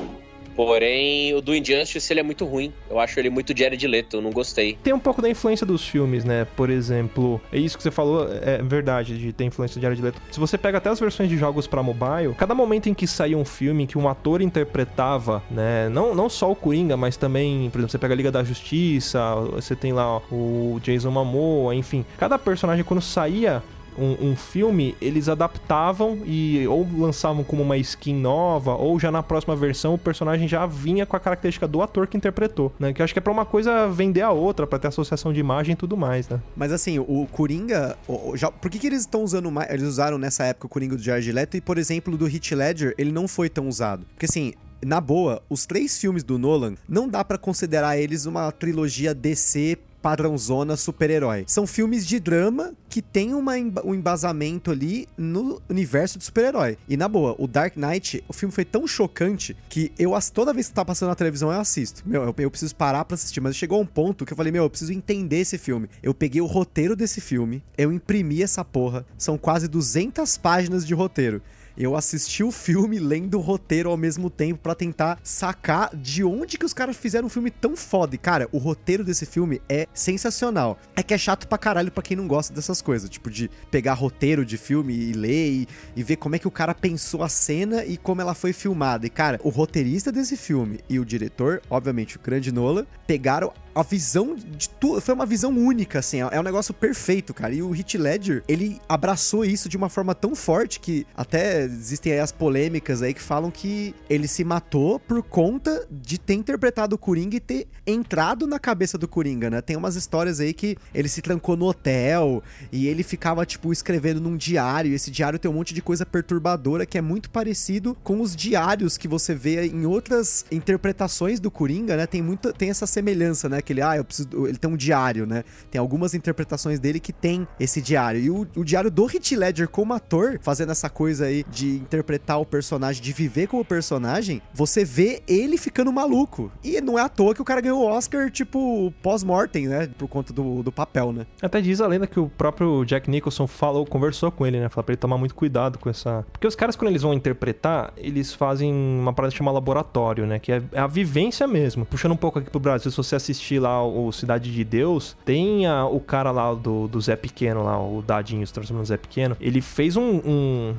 Porém, o do Injustice ele é muito ruim. Eu acho ele muito Jared Leto, eu não gostei. Tem um pouco da influência dos filmes, né? Por exemplo, é isso que você falou, é verdade, de ter influência de Jared Leto. Se você pega até as versões de jogos pra mobile, cada momento em que saía um filme que um ator interpretava, né? Não, não só o Coringa, mas também, por exemplo, você pega a Liga da Justiça, você tem lá ó, o Jason Momoa, enfim. Cada personagem, quando saía um, um filme, eles adaptavam e ou lançavam como uma skin nova, ou já na próxima versão o personagem já vinha com a característica do ator que interpretou, né? Que eu acho que é pra uma coisa vender a outra, pra ter associação de imagem e tudo mais, né? Mas assim, o Coringa. o- o- já, por que, que eles estão usando mais. Eles usaram nessa época o Coringa do Jared Leto e, por exemplo, do Heath Ledger, ele não foi tão usado. Porque assim. Na boa, os três filmes do Nolan não dá pra considerar eles uma trilogia DC padrãozona super-herói. São filmes de drama que tem uma, um embasamento ali no universo de super-herói. E na boa, o Dark Knight, o filme foi tão chocante que eu toda vez que tá passando na televisão eu assisto. Meu, eu, eu preciso parar pra assistir, mas chegou um ponto que eu falei, meu, eu preciso entender esse filme. Eu peguei o roteiro desse filme, eu imprimi essa porra, são quase 200 páginas de roteiro. Eu assisti o filme lendo o roteiro ao mesmo tempo pra tentar sacar de onde que os caras fizeram um filme tão foda. E, cara, o roteiro desse filme é sensacional. É que é chato pra caralho pra quem não gosta dessas coisas. Tipo, de pegar roteiro de filme e ler e, e ver como é que o cara pensou a cena e como ela foi filmada. E, cara, o roteirista desse filme e o diretor, obviamente o grande Nola, pegaram a visão de tudo. Foi uma visão única, assim. É um negócio perfeito, cara. E o Hit Ledger, ele abraçou isso de uma forma tão forte que até existem aí as polêmicas aí que falam que ele se matou por conta de ter interpretado o Coringa e ter entrado na cabeça do Coringa, né? Tem umas histórias aí que ele se trancou no hotel e ele ficava, tipo, escrevendo num diário. E esse diário tem um monte de coisa perturbadora que é muito parecido com os diários que você vê em outras interpretações do Coringa, né? Tem muita, tem essa semelhança, né? Que ele, ah, eu preciso, ele tem um diário, né? Tem algumas interpretações dele que tem esse diário. E o, o diário do Heath Ledger como ator, fazendo essa coisa aí de interpretar o personagem, de viver com o personagem, você vê ele ficando maluco. E não é à toa que o cara ganhou o Oscar, tipo, pós-mortem, né? Por conta do, do papel, né? Até diz a lenda que o próprio Jack Nicholson falou, conversou com ele, né? Falou pra ele tomar muito cuidado com essa. Porque os caras, quando eles vão interpretar, eles fazem uma parada chamada laboratório, né? Que é a vivência mesmo. Puxando um pouco aqui pro Brasil, se você assistir lá o Cidade de Deus, tem a, o cara lá do, do Zé Pequeno, lá, o Dadinho se transformando no Zé Pequeno. Ele fez um, um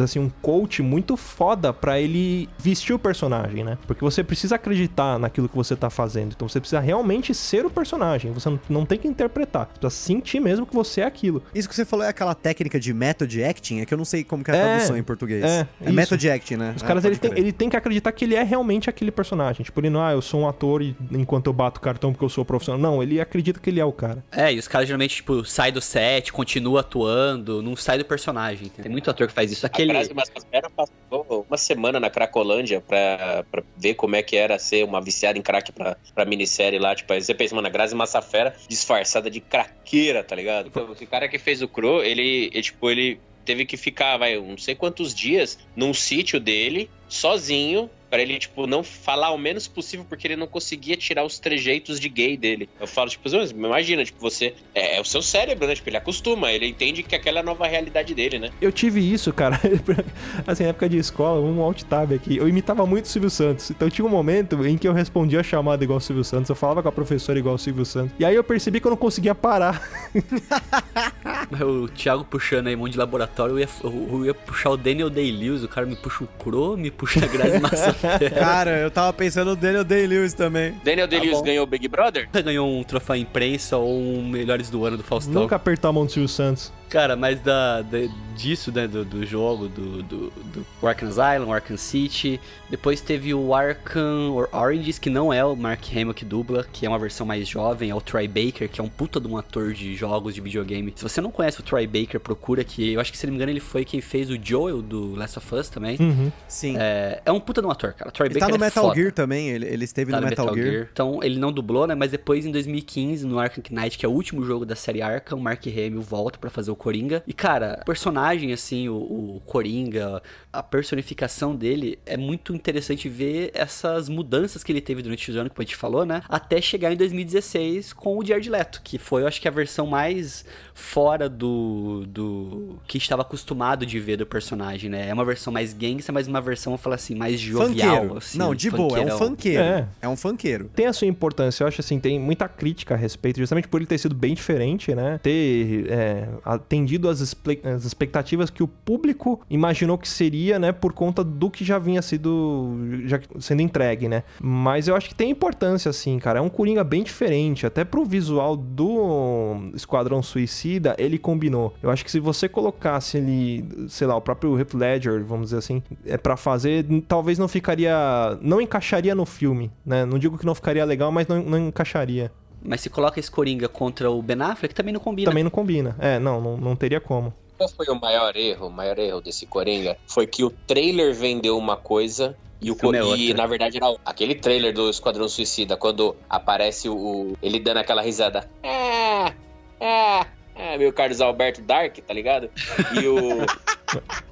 assim, um coach muito foda para ele vestir o personagem, né? Porque você precisa acreditar naquilo que você tá fazendo. Então você precisa realmente ser o personagem. Você não, não tem que interpretar. Você precisa sentir mesmo que você é aquilo. Isso que você falou é aquela técnica de method acting, é que eu não sei como que é a É, tradução em português. é, É, isso. method acting, né? Os Ah, caras, pode ele tem, ele tem que acreditar que ele é realmente aquele personagem. Tipo, ele não, ah, eu sou um ator e enquanto eu bato cartão porque eu sou profissional. Não, ele acredita que ele é o cara. É, e os caras geralmente, tipo, sai do set, continua atuando, não sai do personagem. Tem muito ator que faz isso. Aquele. A Grazi Massafera passou uma semana na Cracolândia pra, pra ver como é que era ser uma viciada em crack pra, pra minissérie lá. Tipo, aí você pensa, mano, a Grazi Massafera disfarçada de craqueira, tá ligado? Então, esse cara que fez o Crow, ele, ele, tipo, ele teve que ficar, vai, não sei quantos dias num sítio dele, sozinho, pra ele, tipo, não falar o menos possível, porque ele não conseguia tirar os trejeitos de gay dele. Eu falo, tipo, mas imagina, tipo, você. É, é o seu cérebro, né? Tipo, ele acostuma, ele entende que aquela é a nova realidade dele, né? Eu tive isso, cara. assim, na época de escola, um alt tab aqui. Eu imitava muito o Silvio Santos. Então tinha um momento em que eu respondia a chamada igual o Silvio Santos. Eu falava com a professora igual o Silvio Santos. E aí eu percebi que eu não conseguia parar. O Thiago puxando aí um monte de laboratório, eu ia, eu ia puxar o Daniel Day-Lewis, o cara me puxa o Crow, me puxa a Grazi. Cara, eu tava pensando no Daniel Day-Lewis também. Daniel Day-Lewis bom. ganhou o Big Brother? ganhou um troféu imprensa ou um Melhores do Ano do Faustão. Nunca apertar a mão do Silvio Santos. Cara, mas da, da- disso, né, do, do jogo, do, do, do Arkham Asylum, Arkham City. Depois teve o Arkham or- Oranges, que não é o Mark Hamill que dubla, que é uma versão mais jovem. É o Troy Baker, que é um puta de um ator de jogos de videogame. Se você não conhece o Troy Baker, procura que eu acho que, se não me engano, ele foi quem fez o Joel do Last of Us também. Uhum. Sim. É, é um puta de um ator, cara. O Troy Ele Baker tá no é Metal foda. Gear também, ele, ele esteve Tá no Metal, Gear. Então ele não dublou, né? Mas depois em 2015, no Arkham Knight, que é o último jogo da série Arkham, o Mark Hamill volta pra fazer o Coringa. E cara, o personagem, assim, o, o Coringa, a personificação dele, é muito interessante ver essas mudanças que ele teve durante os anos, que a gente falou, né? Até chegar em 2016 com o Jared Leto, que foi, eu acho que a versão mais fora do, do que estava acostumado de ver do personagem, né? É uma versão mais gangsta, mas uma versão, eu falo assim, mais jovial. Funkeiro. Assim, não, de boa, é um funkeiro. É. É. um funkeiro. Tem a sua importância, eu acho assim, tem muita crítica a respeito, justamente por ele ter sido bem diferente, né? Ter é, atendido as, as expectativas que o público imaginou que seria, né? Por conta do que já vinha sido já sendo entregue, né? Mas eu acho que tem importância, assim, cara. É um Coringa bem diferente, até pro visual do Esquadrão Suicida, ele combinou. Eu acho que se você colocasse ele, sei lá, o próprio Heath Ledger, vamos dizer assim, é para fazer, talvez não ficaria, não encaixaria no filme, né? Não digo que não ficaria legal, mas não, não encaixaria. Mas se coloca esse Coringa contra o Ben Affleck, também não combina. Também não combina. É, não, não, não teria como. Qual foi o maior erro? O maior erro desse Coringa foi que o trailer vendeu uma coisa e o é e na verdade era aquele trailer do Esquadrão Suicida quando aparece o ele dando aquela risada. É, é, é, meu Carlos Alberto Dark, tá ligado? E o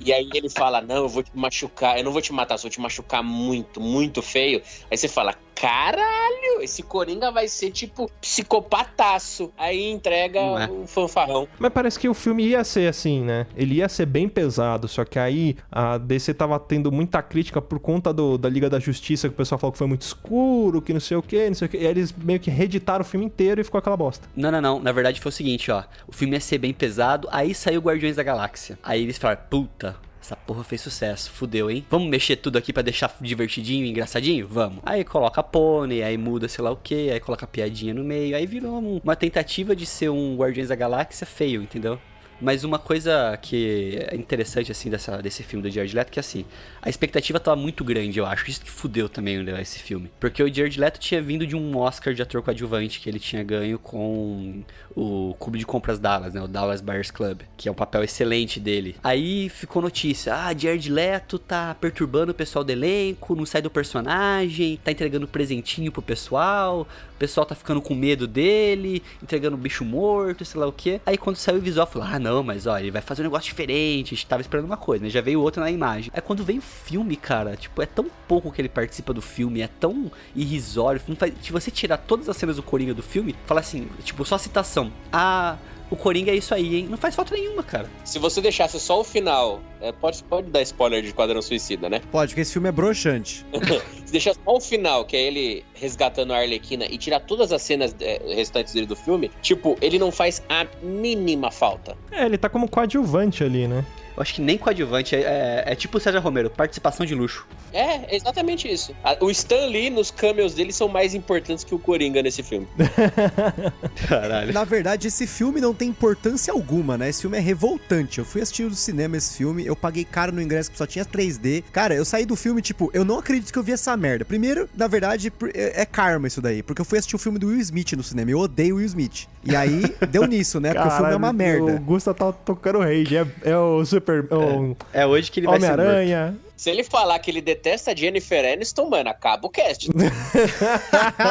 E aí ele fala: "Não, eu vou te machucar, eu não vou te matar, só vou te machucar muito, muito feio". Aí você fala: "Caralho, esse Coringa vai ser tipo psicopataço". Aí entrega Não é. o fanfarrão. Mas parece que o filme ia ser assim, né? Ele ia ser bem pesado, só que aí a DC tava tendo muita crítica por conta do, da Liga da Justiça, que o pessoal falou que foi muito escuro, que não sei o que, não sei o que. E aí eles meio que reeditaram o filme inteiro e ficou aquela bosta. Não, não, não. Na verdade foi o seguinte, ó. O filme ia ser bem pesado, aí saiu Guardiões da Galáxia. Aí eles falaram, puta, essa porra fez sucesso, fudeu, hein? Vamos mexer tudo aqui pra deixar divertidinho, engraçadinho? Vamos. Aí coloca pônei, aí muda sei lá o que, aí coloca piadinha no meio, aí virou um- uma tentativa de ser um Guardiões da Galáxia feio, entendeu? Mas uma coisa que é interessante, assim, dessa, desse filme do Jared Leto, é que assim, a expectativa tava muito grande, eu acho. Isso que fudeu também né, esse filme. Porque o Jared Leto tinha vindo de um Oscar de ator coadjuvante que ele tinha ganho com o Clube de Compras Dallas, né? O Dallas Buyers Club, que é um papel excelente dele. Aí ficou notícia: ah, Jared Leto tá perturbando o pessoal do elenco, não sai do personagem, tá entregando presentinho pro pessoal, pessoal tá ficando com medo dele, entregando bicho morto, sei lá o que. Aí quando saiu o visual, falou: ah, não, mas ó, ele vai fazer um negócio diferente. A gente tava esperando uma coisa, né? Já veio outra na imagem. Aí quando veio o filme, cara, tipo, é tão pouco que ele participa do filme, é tão irrisório. Faz... Se você tirar todas as cenas do Coringa do filme, fala assim, tipo, só citação. Ah o Coringa é isso aí, hein? Não faz falta nenhuma, cara. Se você deixasse só o final, é, pode, pode dar spoiler de Esquadrão Suicida, né? Pode, porque esse filme é broxante. Se deixar só o final, que é ele resgatando a Arlequina, e tirar todas as cenas é, restantes dele do filme, tipo, ele não faz a mínima falta. É, ele tá como coadjuvante ali, né? Eu acho que nem coadjuvante, é, é, é tipo o César Romero, participação de luxo. É, exatamente isso. O Stan Lee nos cameos dele são mais importantes que o Coringa nesse filme. Caralho. Na verdade, esse filme não tem importância alguma, né? Esse filme é revoltante. Eu fui assistir no cinema esse filme, eu paguei caro no ingresso que só tinha 3D. Cara, eu saí do filme, tipo, eu não acredito que eu vi essa merda. Primeiro, na verdade, é, é karma isso daí, porque eu fui assistir o filme do Will Smith no cinema. Eu odeio o Will Smith. E aí, deu nisso, né? Porque Caralho, o filme é uma merda. O Gusta tá tocando rage. É, é o Super. É, é hoje que ele vai ser. Homem-Aranha. Se ele falar que ele detesta a Jennifer Aniston, mano, acaba o cast.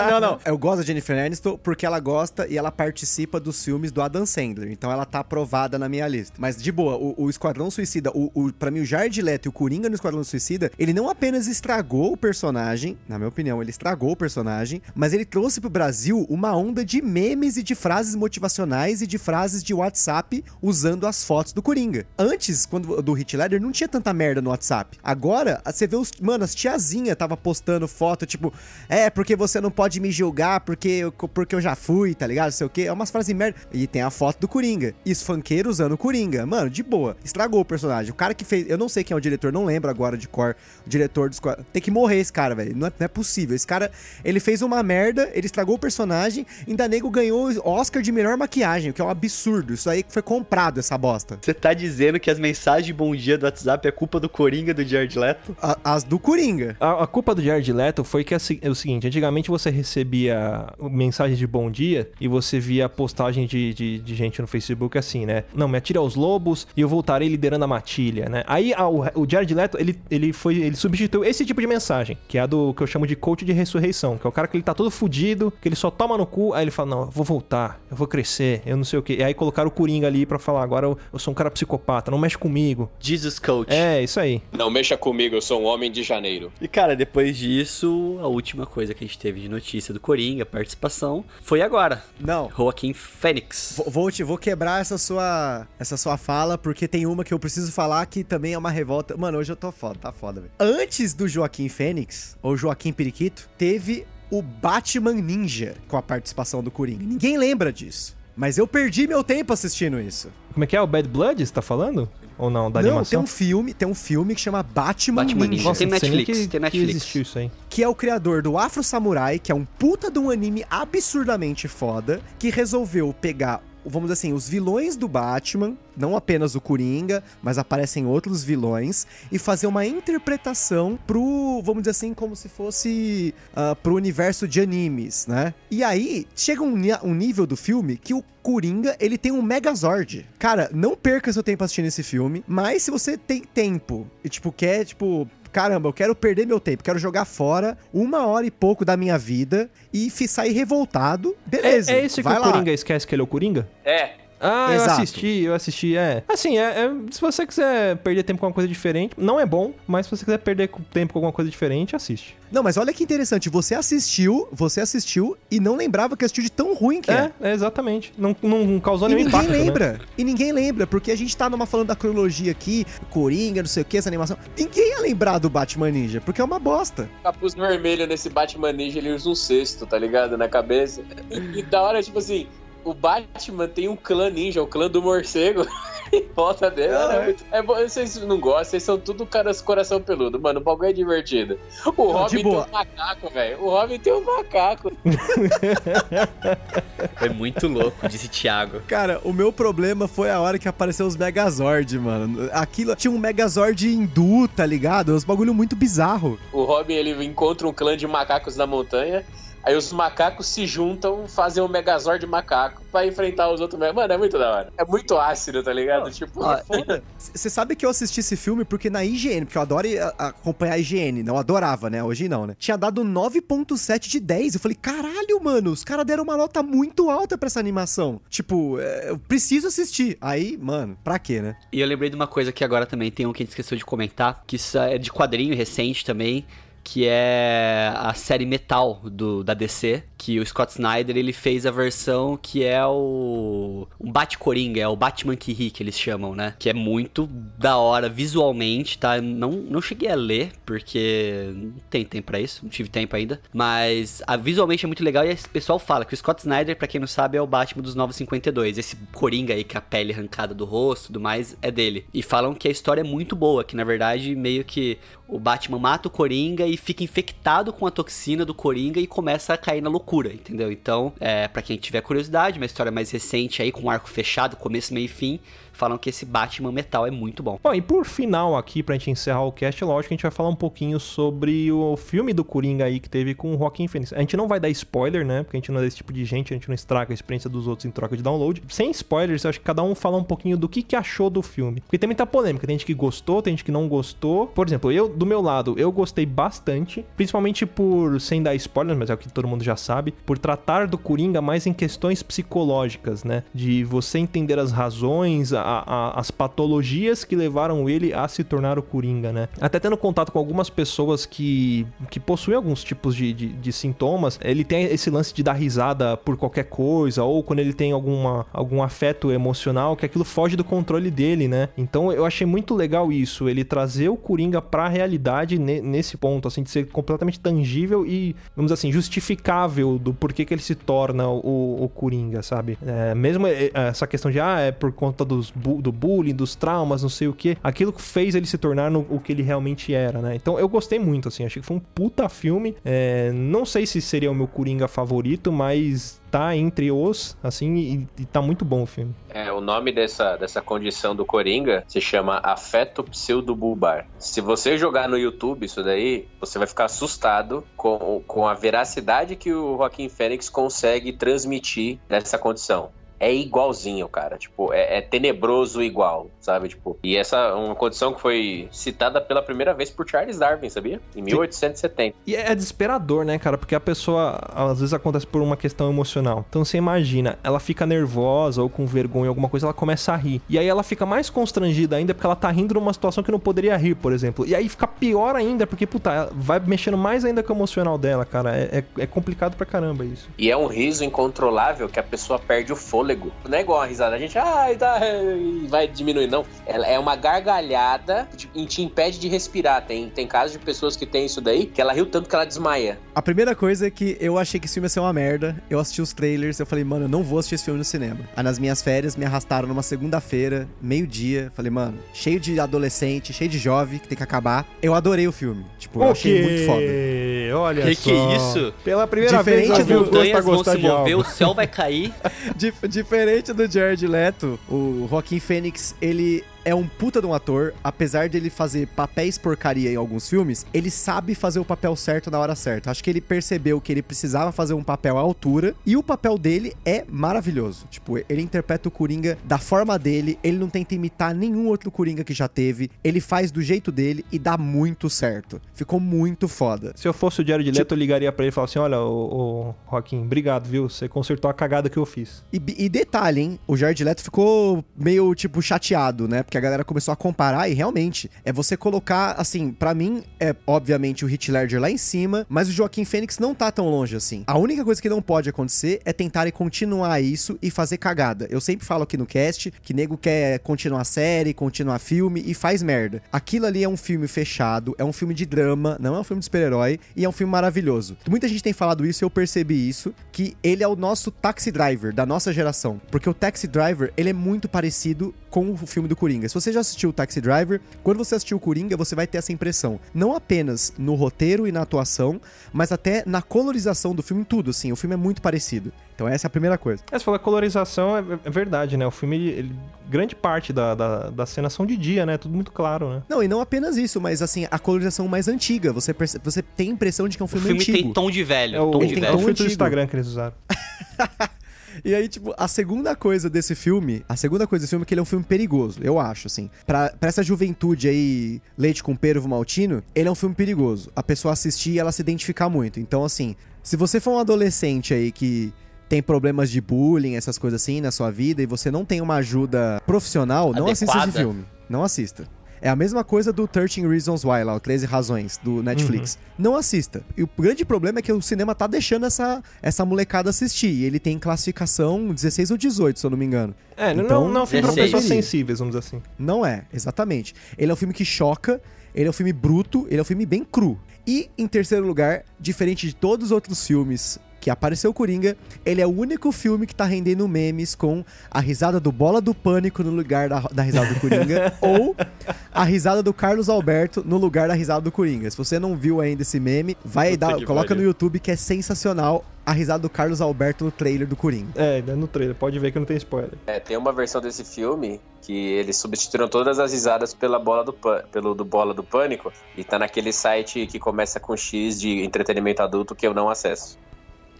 não, não. Eu gosto da Jennifer Aniston porque ela gosta e ela participa dos filmes do Adam Sandler. Então ela tá aprovada na minha lista. Mas, de boa, o, o Esquadrão Suicida, o, o, pra mim, o Jared Leto e o Coringa no Esquadrão Suicida, ele não apenas estragou o personagem, na minha opinião, ele estragou o personagem, mas ele trouxe pro Brasil uma onda de memes e de frases motivacionais e de frases de WhatsApp usando as fotos do Coringa. Antes, quando do Hit Leather, não tinha tanta merda no WhatsApp. Agora, você vê os. Mano, as tiazinha tava postando foto, tipo, é, porque você não pode me julgar porque eu, porque eu já fui, tá ligado? Sei o quê. É umas frases merda. E tem a foto do Coringa. E os funkeiros usando o Coringa. Mano, de boa. Estragou o personagem. O cara que fez. Eu não sei quem é o diretor, não lembro agora de cor. O diretor dos. Tem que morrer esse cara, velho. Não, é, não é possível. Esse cara, ele fez uma merda, ele estragou o personagem. Ainda nego ganhou Oscar de melhor maquiagem, o que é um absurdo. Isso aí foi comprado, essa bosta. Você tá dizendo que as mensagens de bom dia do WhatsApp é culpa do Coringa do Jared Leto? A, as do Coringa. A, a, culpa do Jared Leto foi que é, é, o seguinte: antigamente você recebia mensagens de bom dia e você via postagem de, de, de, gente no Facebook assim, né? Não, me atira aos lobos e eu voltarei liderando a matilha, né? Aí a, o, o Jared Leto, ele, ele foi. Ele substituiu esse tipo de mensagem, que é a do que eu chamo de coach de ressurreição, que é o cara que ele tá todo fudido, que ele só toma no cu, aí ele fala: Não, eu vou voltar, eu vou crescer, eu não sei o que. E aí colocaram o Coringa ali para falar: Agora eu, eu sou um cara psicopata, não mexe comigo. Jesus Coach. É, isso aí. Não mexa comigo, eu sou um homem de janeiro. E cara, depois disso, a última coisa que a gente teve de notícia do Coringa, participação, foi agora. Não. Joaquim Fênix. Vou, vou, te, vou quebrar essa sua, essa sua fala, porque tem uma que eu preciso falar que também é uma revolta. Mano, hoje eu tô foda, tá foda, velho. Antes do Joaquim Fênix, ou Joaquim Periquito, teve o Batman Ninja com a participação do Coringa. Ninguém lembra disso. Mas eu perdi meu tempo assistindo isso. Como é que é? O Bad Blood, você tá falando? Ou não, da não, animação? tem um filme, tem um filme que chama Batman, Batman Ninja. Nossa, tem Netflix, que, tem Netflix. Que existiu isso aí. Que é o criador do Afro Samurai, que é um puta de um anime absurdamente foda, que resolveu pegar vamos dizer assim, os vilões do Batman, não apenas o Coringa, mas aparecem outros vilões, e fazer uma interpretação pro, vamos dizer assim, como se fosse uh, pro universo de animes, né? E aí, chega um, um nível do filme que o Coringa, ele tem um Megazord. Cara, não perca seu tempo assistindo esse filme, mas se você tem tempo e, tipo, quer, tipo, caramba, eu quero perder meu tempo, quero jogar fora uma hora e pouco da minha vida e sair revoltado, beleza. É, é esse que o Coringa esquece que ele é o Coringa? É. Ah, Exato. eu assisti, eu assisti, é. Assim, é, é, se você quiser perder tempo com alguma coisa diferente, não é bom, mas se você quiser perder tempo com alguma coisa diferente, assiste. Não, mas olha que interessante, você assistiu, você assistiu e não lembrava que assistiu de tão ruim que é. É, é exatamente. Não, não causou nenhum impacto. E ninguém né? lembra. Né? E ninguém lembra, porque a gente tá numa falando da cronologia aqui, Coringa, não sei o que, essa animação. Ninguém ia lembrar do Batman Ninja, porque é uma bosta. Capuz vermelho nesse Batman Ninja, ele usa um cesto, tá ligado? Na cabeça. E da hora, tipo assim, o Batman tem um clã ninja, o clã do morcego. em volta dele. Ah, é, é. muito- é bom, vocês não gostam, vocês são tudo caras coração peludo. Mano, o bagulho é divertido. O Não, Robin tem um macaco, velho. O Robin tem um macaco. É muito louco, disse Thiago. Cara, o meu problema foi a hora que apareceu os Megazord, mano. Aquilo tinha um Megazord hindu, tá ligado? Uns bagulho muito bizarro. O Robin, ele encontra um clã de macacos na montanha. Aí os macacos se juntam, fazem um Megazord macaco pra enfrentar os outros. Mano, é muito da hora. É muito ácido, tá ligado? tipo, ó, Você sabe que eu assisti esse filme porque na IGN, porque eu adoro acompanhar a IGN, não adorava, né? Hoje não, né? Tinha dado 9.7 de 10. Eu falei, caralho, mano, os caras deram uma nota muito alta pra essa animação. Tipo, é, eu preciso assistir. Aí, mano, pra quê, né? E eu lembrei de uma coisa que agora também tem um que a gente esqueceu de comentar, que isso é de quadrinho recente também, que é a série Metal do, da DC, que o Scott Snyder ele fez a versão que é o um Bat-Coringa, é o Batman que ri, que eles chamam, né? Que é muito da hora visualmente, tá? Não, não cheguei a ler, porque não tem tempo pra isso, não tive tempo ainda, mas a, visualmente é muito legal e o pessoal fala que o Scott Snyder, pra quem não sabe, é o Batman dos 952, esse Coringa aí com a pele arrancada do rosto e tudo mais, é dele. E falam que a história é muito boa, que na verdade meio que o Batman mata o Coringa e fica infectado com a toxina do Coringa e começa a cair na loucura, entendeu? Então, é, para quem tiver curiosidade, uma história mais recente aí, com um arco fechado, começo, meio e fim, falam que esse Batman metal é muito bom. Bom, e por final aqui, pra gente encerrar o cast, lógico que a gente vai falar um pouquinho sobre o filme do Coringa aí que teve com o Joaquin Phoenix. A gente não vai dar spoiler, né? Porque a gente não é desse tipo de gente, a gente não estraga a experiência dos outros em troca de download. Sem spoilers, acho que cada um fala um pouquinho do que, que achou do filme. Porque tem muita polêmica, tem gente que gostou, tem gente que não gostou. Por exemplo, eu, do meu lado, eu gostei bastante, principalmente por, sem dar spoilers, mas é o que todo mundo já sabe, por tratar do Coringa mais em questões psicológicas, né? De você entender as razões, a- a- as patologias que levaram ele a se tornar o Coringa, né? Até tendo contato com algumas pessoas que, que possuem alguns tipos de, de, de sintomas, ele tem esse lance de dar risada por qualquer coisa, ou quando ele tem alguma, algum afeto emocional, que aquilo foge do controle dele, né? Então eu achei muito legal isso, ele trazer o Coringa pra realidade ne- nesse ponto, assim, de ser completamente tangível e, vamos assim, justificável do porquê que ele se torna o, o Coringa, sabe? É, mesmo é, essa questão de, ah, é por conta dos do bullying, dos traumas, não sei o que, aquilo que fez ele se tornar no- o que ele realmente era, né? Então eu gostei muito, assim, achei que foi um puta filme. É, não sei se seria o meu Coringa favorito, mas tá entre os, assim, e, e tá muito bom o filme. É, o nome dessa, dessa condição do Coringa se chama afeto pseudobulbar. Se você jogar no YouTube isso daí, você vai ficar assustado com, com a veracidade que o Joaquim Fênix consegue transmitir dessa condição. É igualzinho, cara. Tipo, é, é tenebroso igual, sabe? Tipo, e essa é uma condição que foi citada pela primeira vez por Charles Darwin, sabia? Em 1870. E é desesperador, né, cara? Porque a pessoa, às vezes, acontece por uma questão emocional. Então você imagina, ela fica nervosa ou com vergonha, alguma coisa, ela começa a rir. E aí ela fica mais constrangida ainda porque ela tá rindo numa situação que não poderia rir, por exemplo. E aí fica pior ainda, porque, puta, vai mexendo mais ainda com o emocional dela, cara. É, é, é complicado pra caramba isso. E é um riso incontrolável que a pessoa perde o fôlego. Não é igual a risada. A gente, ai, tá, e vai diminuir. Não. Ela é uma gargalhada que te impede de respirar. Tem, tem casos de pessoas que tem isso daí, que ela riu tanto que ela desmaia. A primeira coisa é que eu achei que esse filme ia ser uma merda. Eu assisti os trailers, eu falei, mano, eu não vou assistir esse filme no cinema. Aí nas minhas férias me arrastaram numa segunda-feira, meio-dia. Falei, mano, cheio de adolescente, cheio de jovem, que tem que acabar. Eu adorei o filme. Tipo, eu achei muito foda. Olha Que só. que é isso? Pela primeira Diferente vez, As montanhas vão se mover, algo. o céu vai cair. Dif- diferente do Jared Leto, o Joaquim Fênix, ele é um puta de um ator, apesar de ele fazer papéis porcaria em alguns filmes, ele sabe fazer o papel certo na hora certa. Acho que ele percebeu que ele precisava fazer um papel à altura e o papel dele é maravilhoso. Tipo, ele interpreta o Coringa da forma dele, ele não tenta imitar nenhum outro Coringa que já teve, ele faz do jeito dele e dá muito certo. Ficou muito foda. Se eu fosse o Jared Leto, eu ligaria pra ele e falaria assim: Olha, ô, ô Joaquim, obrigado, viu? Você consertou a cagada que eu fiz. E, e detalhe, hein? O Jared Leto ficou meio, tipo, chateado, né? Porque a galera começou a comparar e realmente é você colocar, assim, pra mim é obviamente o Heath Ledger lá em cima, mas o Joaquim Fênix não tá tão longe assim. A única coisa que não pode acontecer é tentarem continuar isso e fazer cagada. Eu sempre falo aqui no cast que nego quer continuar série, continuar filme e faz merda. Aquilo ali é um filme fechado, é um filme de drama, não é um filme de super-herói e é um filme maravilhoso. Muita gente tem falado isso e eu percebi isso, que ele é o nosso taxi driver da nossa geração. Porque o Taxi Driver, ele é muito parecido com o filme do Coringa. Se você já assistiu o Taxi Driver, quando você assistiu o Coringa, você vai ter essa impressão. Não apenas no roteiro e na atuação, mas até na colorização do filme, em tudo, assim. O filme é muito parecido. Então essa é a primeira coisa. É, você falou a colorização, é, é verdade, né? O filme, ele- grande parte da, da, da cena são de dia, né? Tudo muito claro, né? Não, e não apenas isso, mas assim, a colorização mais antiga. Você, perce- você tem a impressão de que é um O filme, filme antigo. tem tom de velho. É o, tom de tem é o velho. tom filtro do antigo. Instagram que eles usaram. E aí, tipo, a segunda coisa desse filme, a segunda coisa desse filme é que ele é um filme perigoso, eu acho, assim. Pra, pra essa juventude aí, leite com pervo maltino, ele é um filme perigoso. A pessoa assistir e ela se identificar muito. Então, assim, se você for um adolescente aí que tem problemas de bullying, essas coisas assim na sua vida, e você não tem uma ajuda profissional, não assista esse Adequada. filme. Não assista. É a mesma coisa do 13 Reasons Why, lá, o 13 Razões, do Netflix. Não assista. E o grande problema é que o cinema tá deixando essa, essa molecada assistir. E ele tem classificação 16 ou 18, se eu não me engano. É, não- Então, não, não é um filme pra 16. pessoas sensíveis, vamos dizer assim. Não é, exatamente. Ele é um filme que choca, ele é um filme bruto, ele é um filme bem cru. E, em terceiro lugar, diferente de todos os outros filmes que apareceu o Coringa, ele é o único filme que tá rendendo memes com a risada do Bola do Pânico no lugar da, da risada do Coringa, ou a risada do Carlos Alberto no lugar da risada do Coringa. Se você não viu ainda esse meme, vai Puta dar, coloca no YouTube que é sensacional a risada do Carlos Alberto no trailer do Coringa. É, é no trailer, pode ver que não tem spoiler. É, tem uma versão desse filme que eles substituíram todas as risadas pela bola do pelo do bola do pânico e tá naquele site que começa com X de entretenimento adulto que eu não acesso.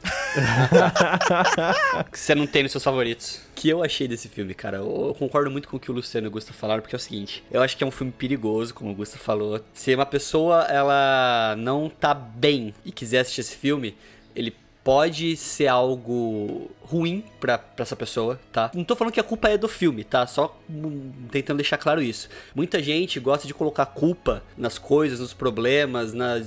que você não tem nos seus favoritos. O que eu achei desse filme, cara? Eu eu concordo muito com o que o Luciano e o Gusta falaram, porque é o seguinte, eu acho que é um filme perigoso, como o Gusta falou. Se uma pessoa, ela não tá bem e quiser assistir esse filme, ele pode ser algo ruim pra essa pessoa, tá? Não tô falando que a culpa é do filme, tá? Só hum, tentando deixar claro isso. Muita gente gosta de colocar culpa nas coisas, nos problemas, na,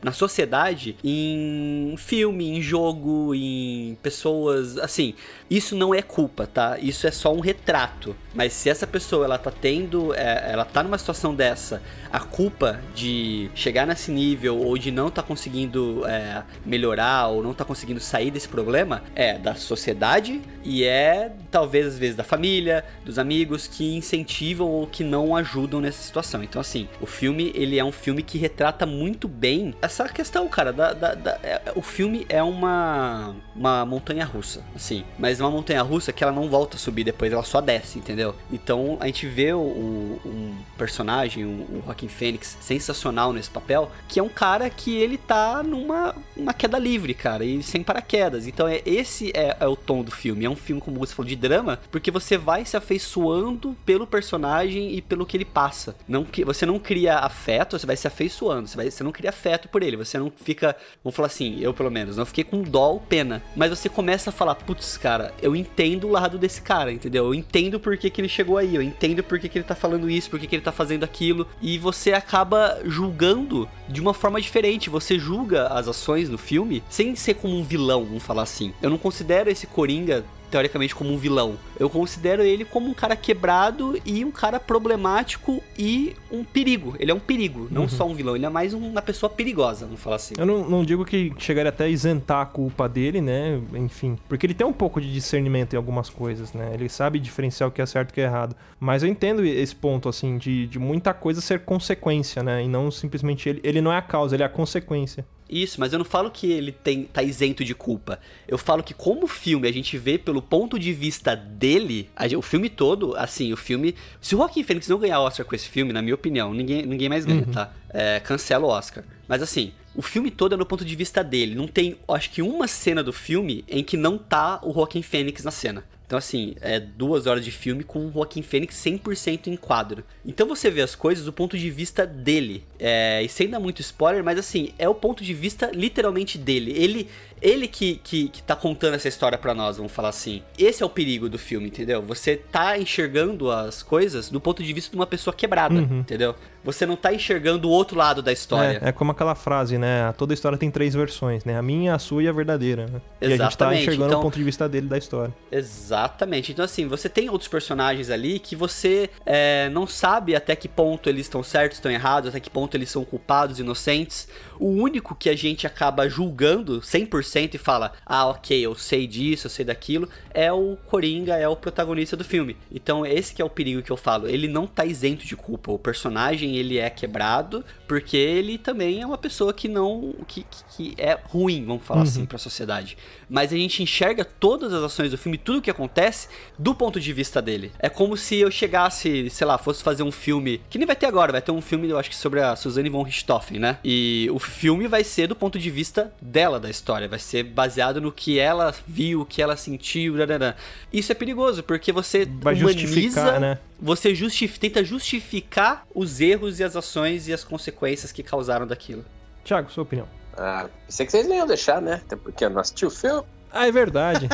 na sociedade, em filme, em jogo, em pessoas. Assim, isso não é culpa, tá? Isso é só um retrato. Mas se essa pessoa ela tá tendo, é, ela tá numa situação dessa, a culpa de chegar nesse nível ou de não tá conseguindo é, melhorar ou não tá conseguindo sair desse problema é da sociedade e é talvez às vezes da família, dos amigos que incentivam ou que não ajudam nessa situação. Então assim, o filme ele é um filme que retrata muito bem essa questão, cara. Da, da- da- é- o filme é uma uma montanha russa, assim, mas uma montanha russa que ela não volta a subir depois, ela só desce, entendeu? Então a gente vê o, o- um personagem, o, Joaquin Phoenix, sensacional nesse papel, que é um cara que ele tá numa uma queda livre, cara, e sem paraquedas. Então é esse é, é o tom do filme. É um filme, como você falou, de drama, porque você vai se afeiçoando pelo personagem e pelo que ele passa. Não que você não cria afeto, você vai se afeiçoando. Você, vai, você não cria afeto por ele. Você não fica, vamos falar assim, eu pelo menos, não fiquei com dó ou pena. Mas você começa a falar, putz, cara, eu entendo o lado desse cara, entendeu? Eu entendo por que, que ele chegou aí, eu entendo por que, que ele tá falando isso, por que, que ele tá fazendo aquilo. E você acaba julgando de uma forma diferente. Você julga as ações no filme sem ser como um vilão, vamos falar assim. Eu não considero esse Coringa teoricamente como um vilão. Eu considero ele como um cara quebrado e um cara problemático e um perigo. Ele é um perigo, não só um vilão, ele é mais uma pessoa perigosa, vamos falar assim. Eu não, não digo que chegaria até a isentar a culpa dele, né? Enfim. Porque ele tem um pouco de discernimento em algumas coisas, né? Ele sabe diferenciar o que é certo e o que é errado. Mas eu entendo esse ponto, assim, de, de muita coisa ser consequência, né? E não simplesmente ele. Ele não é a causa, ele é a consequência. Isso, mas eu não falo que ele tem, tá isento de culpa. Eu falo que como filme a gente vê pelo ponto de vista dele, a o filme todo, assim, o filme... Se o Joaquin Phoenix não ganhar Oscar com esse filme, na minha opinião, ninguém, ninguém mais ganha, tá? É, cancela o Oscar. Mas assim, o filme todo é no ponto de vista dele. Não tem, acho que uma cena do filme em que não tá o Joaquin Phoenix na cena. Então, assim, é duas horas de filme com o Joaquim Fênix 100% em quadro. Então você vê as coisas do ponto de vista dele. É, e sem dar muito spoiler, mas assim, é o ponto de vista literalmente dele. Ele ele que, que, que tá contando essa história para nós, vamos falar assim. Esse é o perigo do filme, entendeu? Você tá enxergando as coisas do ponto de vista de uma pessoa quebrada, Uhum. entendeu? Você não tá enxergando o outro lado da história. É, é como aquela frase, né? Toda história tem três versões, né? A minha, a sua e a verdadeira. Né? E a gente tá Exatamente, enxergando então- o ponto de vista dele da história. Exatamente. Então, assim, você tem outros personagens ali que você é, não sabe até que ponto eles estão certos, estão errados, até que ponto eles são culpados, inocentes. O único que a gente acaba julgando 100% e fala, ah, ok, eu sei disso, eu sei daquilo, é o Coringa, é o protagonista do filme. Então, esse que é o perigo que eu falo. Ele não tá isento de culpa. O personagem, ele é quebrado porque ele também é uma pessoa que não... que, que- é ruim, vamos falar assim, pra sociedade. Mas a gente enxerga todas as ações do filme, tudo que acontece, do ponto de vista dele. É como se eu chegasse, sei lá, fosse fazer um filme, que nem vai ter agora, vai ter um filme, eu acho que sobre a Suzanne von Richthofen, né? E o filme vai ser do ponto de vista dela da história, vai ser baseado no que ela viu, o que ela sentiu, dadadã. Isso é perigoso, porque você Vai humaniza, justificar, né? Você justif tenta justificar os erros e as ações e as consequências que causaram daquilo. Tiago, sua opinião. Ah, pensei que vocês não iam deixar, né? Até porque eu não assisti o filme. Ah, é verdade.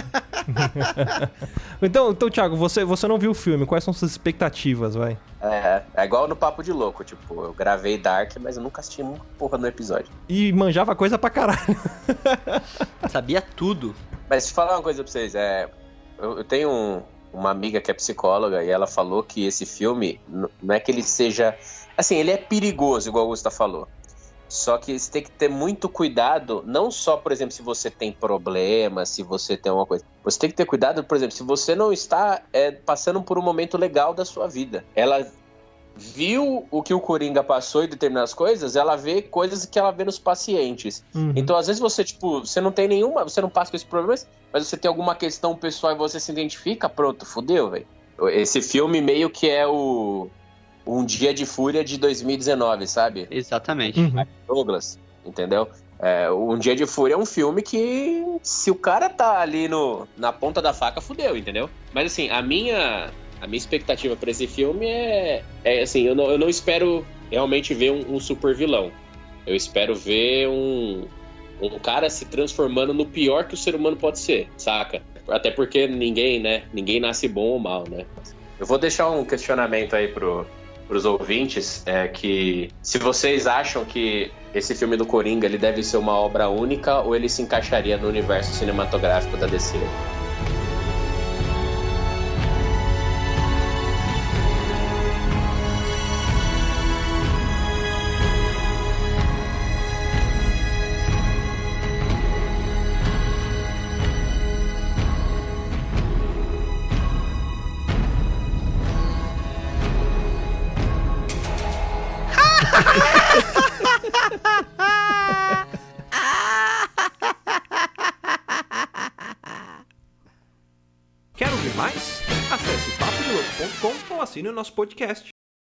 então, então, Thiago, você, você não viu o filme. Quais são suas expectativas, vai? É, é igual no Papo de Louco, tipo, eu gravei Dark, mas eu nunca assisti uma porra no episódio. E manjava coisa pra caralho. Sabia tudo. Mas deixa eu falar uma coisa pra vocês, é, eu, eu tenho um- uma amiga que é psicóloga e ela falou que esse filme, não é que ele seja... Assim, ele é perigoso, igual o Augusta falou. Só que você tem que ter muito cuidado, não só, por exemplo, se você tem problema, se você tem alguma coisa. Você tem que ter cuidado, por exemplo, se você não está é, passando por um momento legal da sua vida. Ela viu o que o Coringa passou e determinadas coisas, ela vê coisas que ela vê nos pacientes. Uhum. Então, às vezes, você, tipo, você não tem nenhuma, você não passa com esses problemas, mas você tem alguma questão pessoal e você se identifica, pronto, fudeu, velho. Esse filme meio que é o Um Dia de Fúria de 2019, sabe? Exatamente. Uhum. Douglas, entendeu? É, um Dia de Fúria é um filme que se o cara tá ali no, na ponta da faca, fudeu, entendeu? Mas assim, a minha a minha expectativa pra esse filme é, é assim, eu não, eu não espero realmente ver um, um super vilão. Eu espero ver um, um cara se transformando no pior que o ser humano pode ser, saca? Até porque ninguém, né? Ninguém nasce bom ou mal, né? Eu vou deixar um questionamento aí pro, pros ouvintes, é que se vocês acham que esse filme do Coringa ele deve ser uma obra única ou ele se encaixaria no universo cinematográfico da DC. Nosso podcast.